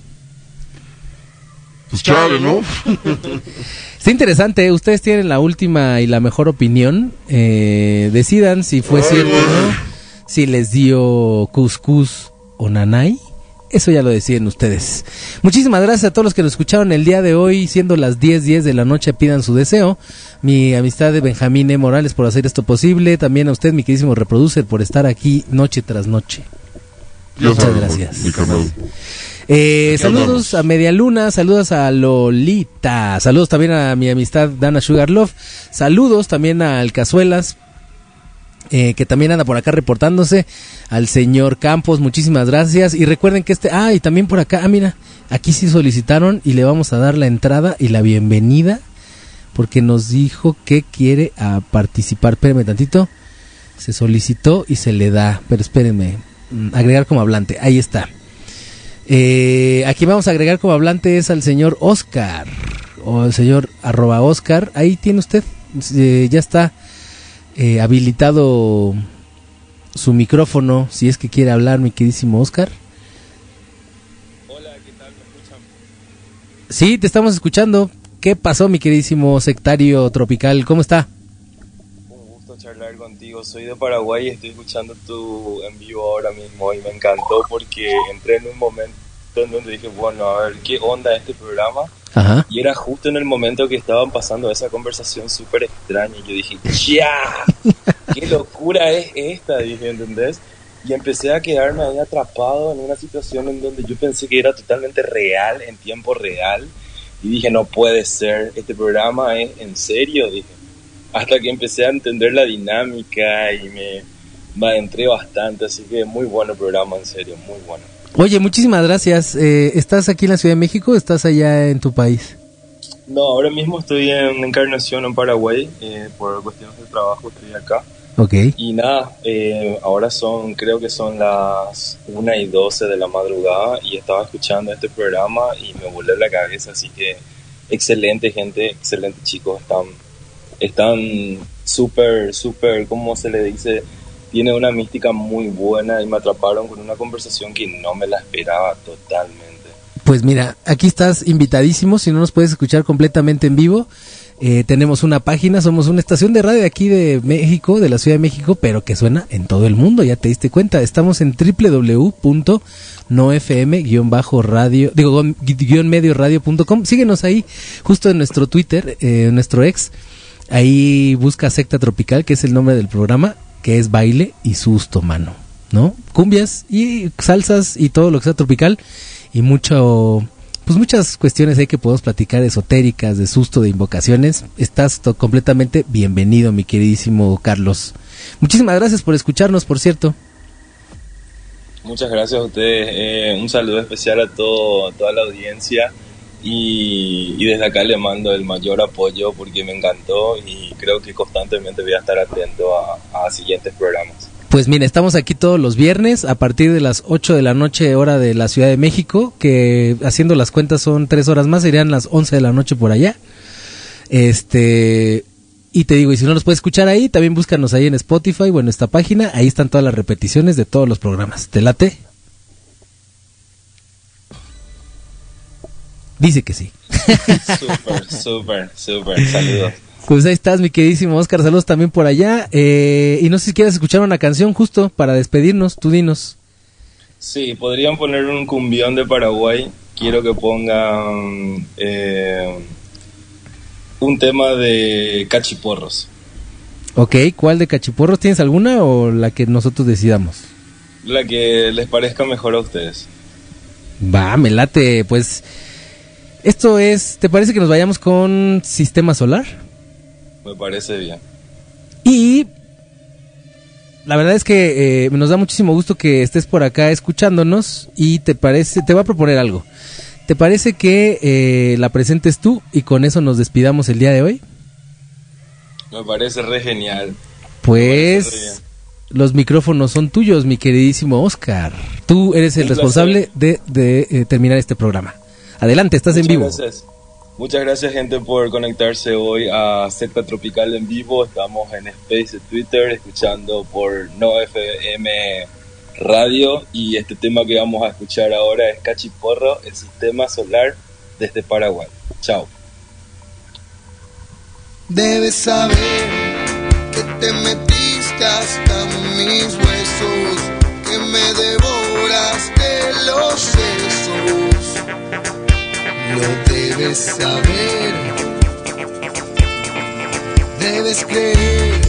Pues chale, ¿no? Está interesante, ¿eh? ustedes tienen la última y la mejor opinión. Eh, decidan si fue cierto o no, si les dio cuscús o nanay. Eso ya lo deciden ustedes. Muchísimas gracias a todos los que nos escucharon el día de hoy, siendo las 10:10 10 de la noche, pidan su deseo. Mi amistad de Benjamín E. Morales por hacer esto posible. También a usted, mi queridísimo reproducer, por estar aquí noche tras noche. Muchas gracias. Eh, saludos a Media Luna, saludos a Lolita, saludos también a mi amistad Dana Sugarlove, saludos también al Cazuelas, eh, que también anda por acá reportándose, al señor Campos, muchísimas gracias. Y recuerden que este, ah, y también por acá, ah, mira, aquí sí solicitaron y le vamos a dar la entrada y la bienvenida, porque nos dijo que quiere a participar. Espérenme tantito, se solicitó y se le da, pero espérenme, mm, agregar como hablante, ahí está. Eh, aquí vamos a agregar como hablante es al señor Oscar o al señor arroba Oscar. Ahí tiene usted, eh, ya está eh, habilitado su micrófono si es que quiere hablar, mi queridísimo Oscar. Sí, te estamos escuchando. ¿Qué pasó, mi queridísimo sectario tropical? ¿Cómo está? Charlar contigo. Soy de Paraguay y estoy escuchando tu en vivo ahora mismo y me encantó porque entré en un momento en donde dije, bueno, a ver, ¿qué onda este programa? Ajá. Y era justo en el momento que estaban pasando esa conversación súper extraña y yo dije, ¡ya! ¡Qué locura es esta! Dije, ¿entendés? Y empecé a quedarme ahí atrapado en una situación en donde yo pensé que era totalmente real, en tiempo real. Y dije, no puede ser, este programa es en serio, dije. Hasta que empecé a entender la dinámica y me, me adentré bastante, así que muy bueno el programa, en serio, muy bueno. Oye, muchísimas gracias. Eh, ¿Estás aquí en la Ciudad de México o estás allá en tu país? No, ahora mismo estoy en Encarnación, en Paraguay, eh, por cuestiones de trabajo estoy acá. Ok. Y nada, eh, ahora son, creo que son las 1 y 12 de la madrugada y estaba escuchando este programa y me volé la cabeza, así que excelente gente, excelente chicos, están están súper, súper, ¿cómo se le dice? tiene una mística muy buena y me atraparon con una conversación que no me la esperaba totalmente. Pues mira, aquí estás invitadísimo, si no nos puedes escuchar completamente en vivo. eh, tenemos una página, somos una estación de radio aquí de México, de la Ciudad de México, pero que suena en todo el mundo, ya te diste cuenta. Estamos en www.nofm-radio, digo, guion medio radio.com. Síguenos ahí, justo en nuestro Twitter, eh, nuestro ex. Ahí busca Secta Tropical, que es el nombre del programa, que es baile y susto, mano. ¿No? Cumbias y salsas y todo lo que sea tropical y mucho pues muchas cuestiones hay que podemos platicar esotéricas, de susto, de invocaciones. Estás completamente bienvenido, mi queridísimo Carlos. Muchísimas gracias por escucharnos, por cierto. Muchas gracias a ustedes. eh, un saludo especial a todo, toda la audiencia y, desde acá le mando el mayor apoyo porque me encantó y creo que constantemente voy a estar atento a, siguientes programas. Pues mira, estamos aquí todos los viernes a partir de las 8 de la noche hora de la Ciudad de México, que haciendo las cuentas son tres horas más, serían las 11 de la noche por allá. Este, y te digo, y si no nos puedes escuchar ahí, también búscanos ahí en Spotify o en nuestra página, ahí están todas las repeticiones de todos los programas. ¿Te late? Dice que sí. Súper, súper, súper. Saludos. Pues ahí estás, mi queridísimo Oscar. Saludos también por allá. Eh, y no sé si quieres escuchar una canción justo para despedirnos. Tú dinos. Sí, podrían poner un cumbión de Paraguay. Quiero que pongan eh, un tema de cachiporros. Ok, ¿cuál de cachiporros tienes alguna o la que nosotros decidamos? La que les parezca mejor a ustedes. Va, me late. Pues esto es. ¿Te parece que nos vayamos con Sistema Solar? Me parece bien. Y la verdad es que eh, nos da muchísimo gusto que estés por acá escuchándonos y te parece, te voy a proponer algo. ¿Te parece que eh, la presentes tú y con eso nos despidamos el día de hoy? Me parece re genial. Pues los micrófonos son tuyos, mi queridísimo Oscar. Tú eres el responsable de, de, eh, terminar este programa. Adelante, estás en vivo. Gracias. Muchas gracias gente por conectarse hoy a Secta Tropical en vivo. Estamos en Space de Twitter escuchando por No FM Radio y este tema que vamos a escuchar ahora es Cachiporro, el sistema solar desde Paraguay. Chao. Debes saber que te metiste hasta mis huesos, que me devoraste los sesos. Lo debes saber, debes creer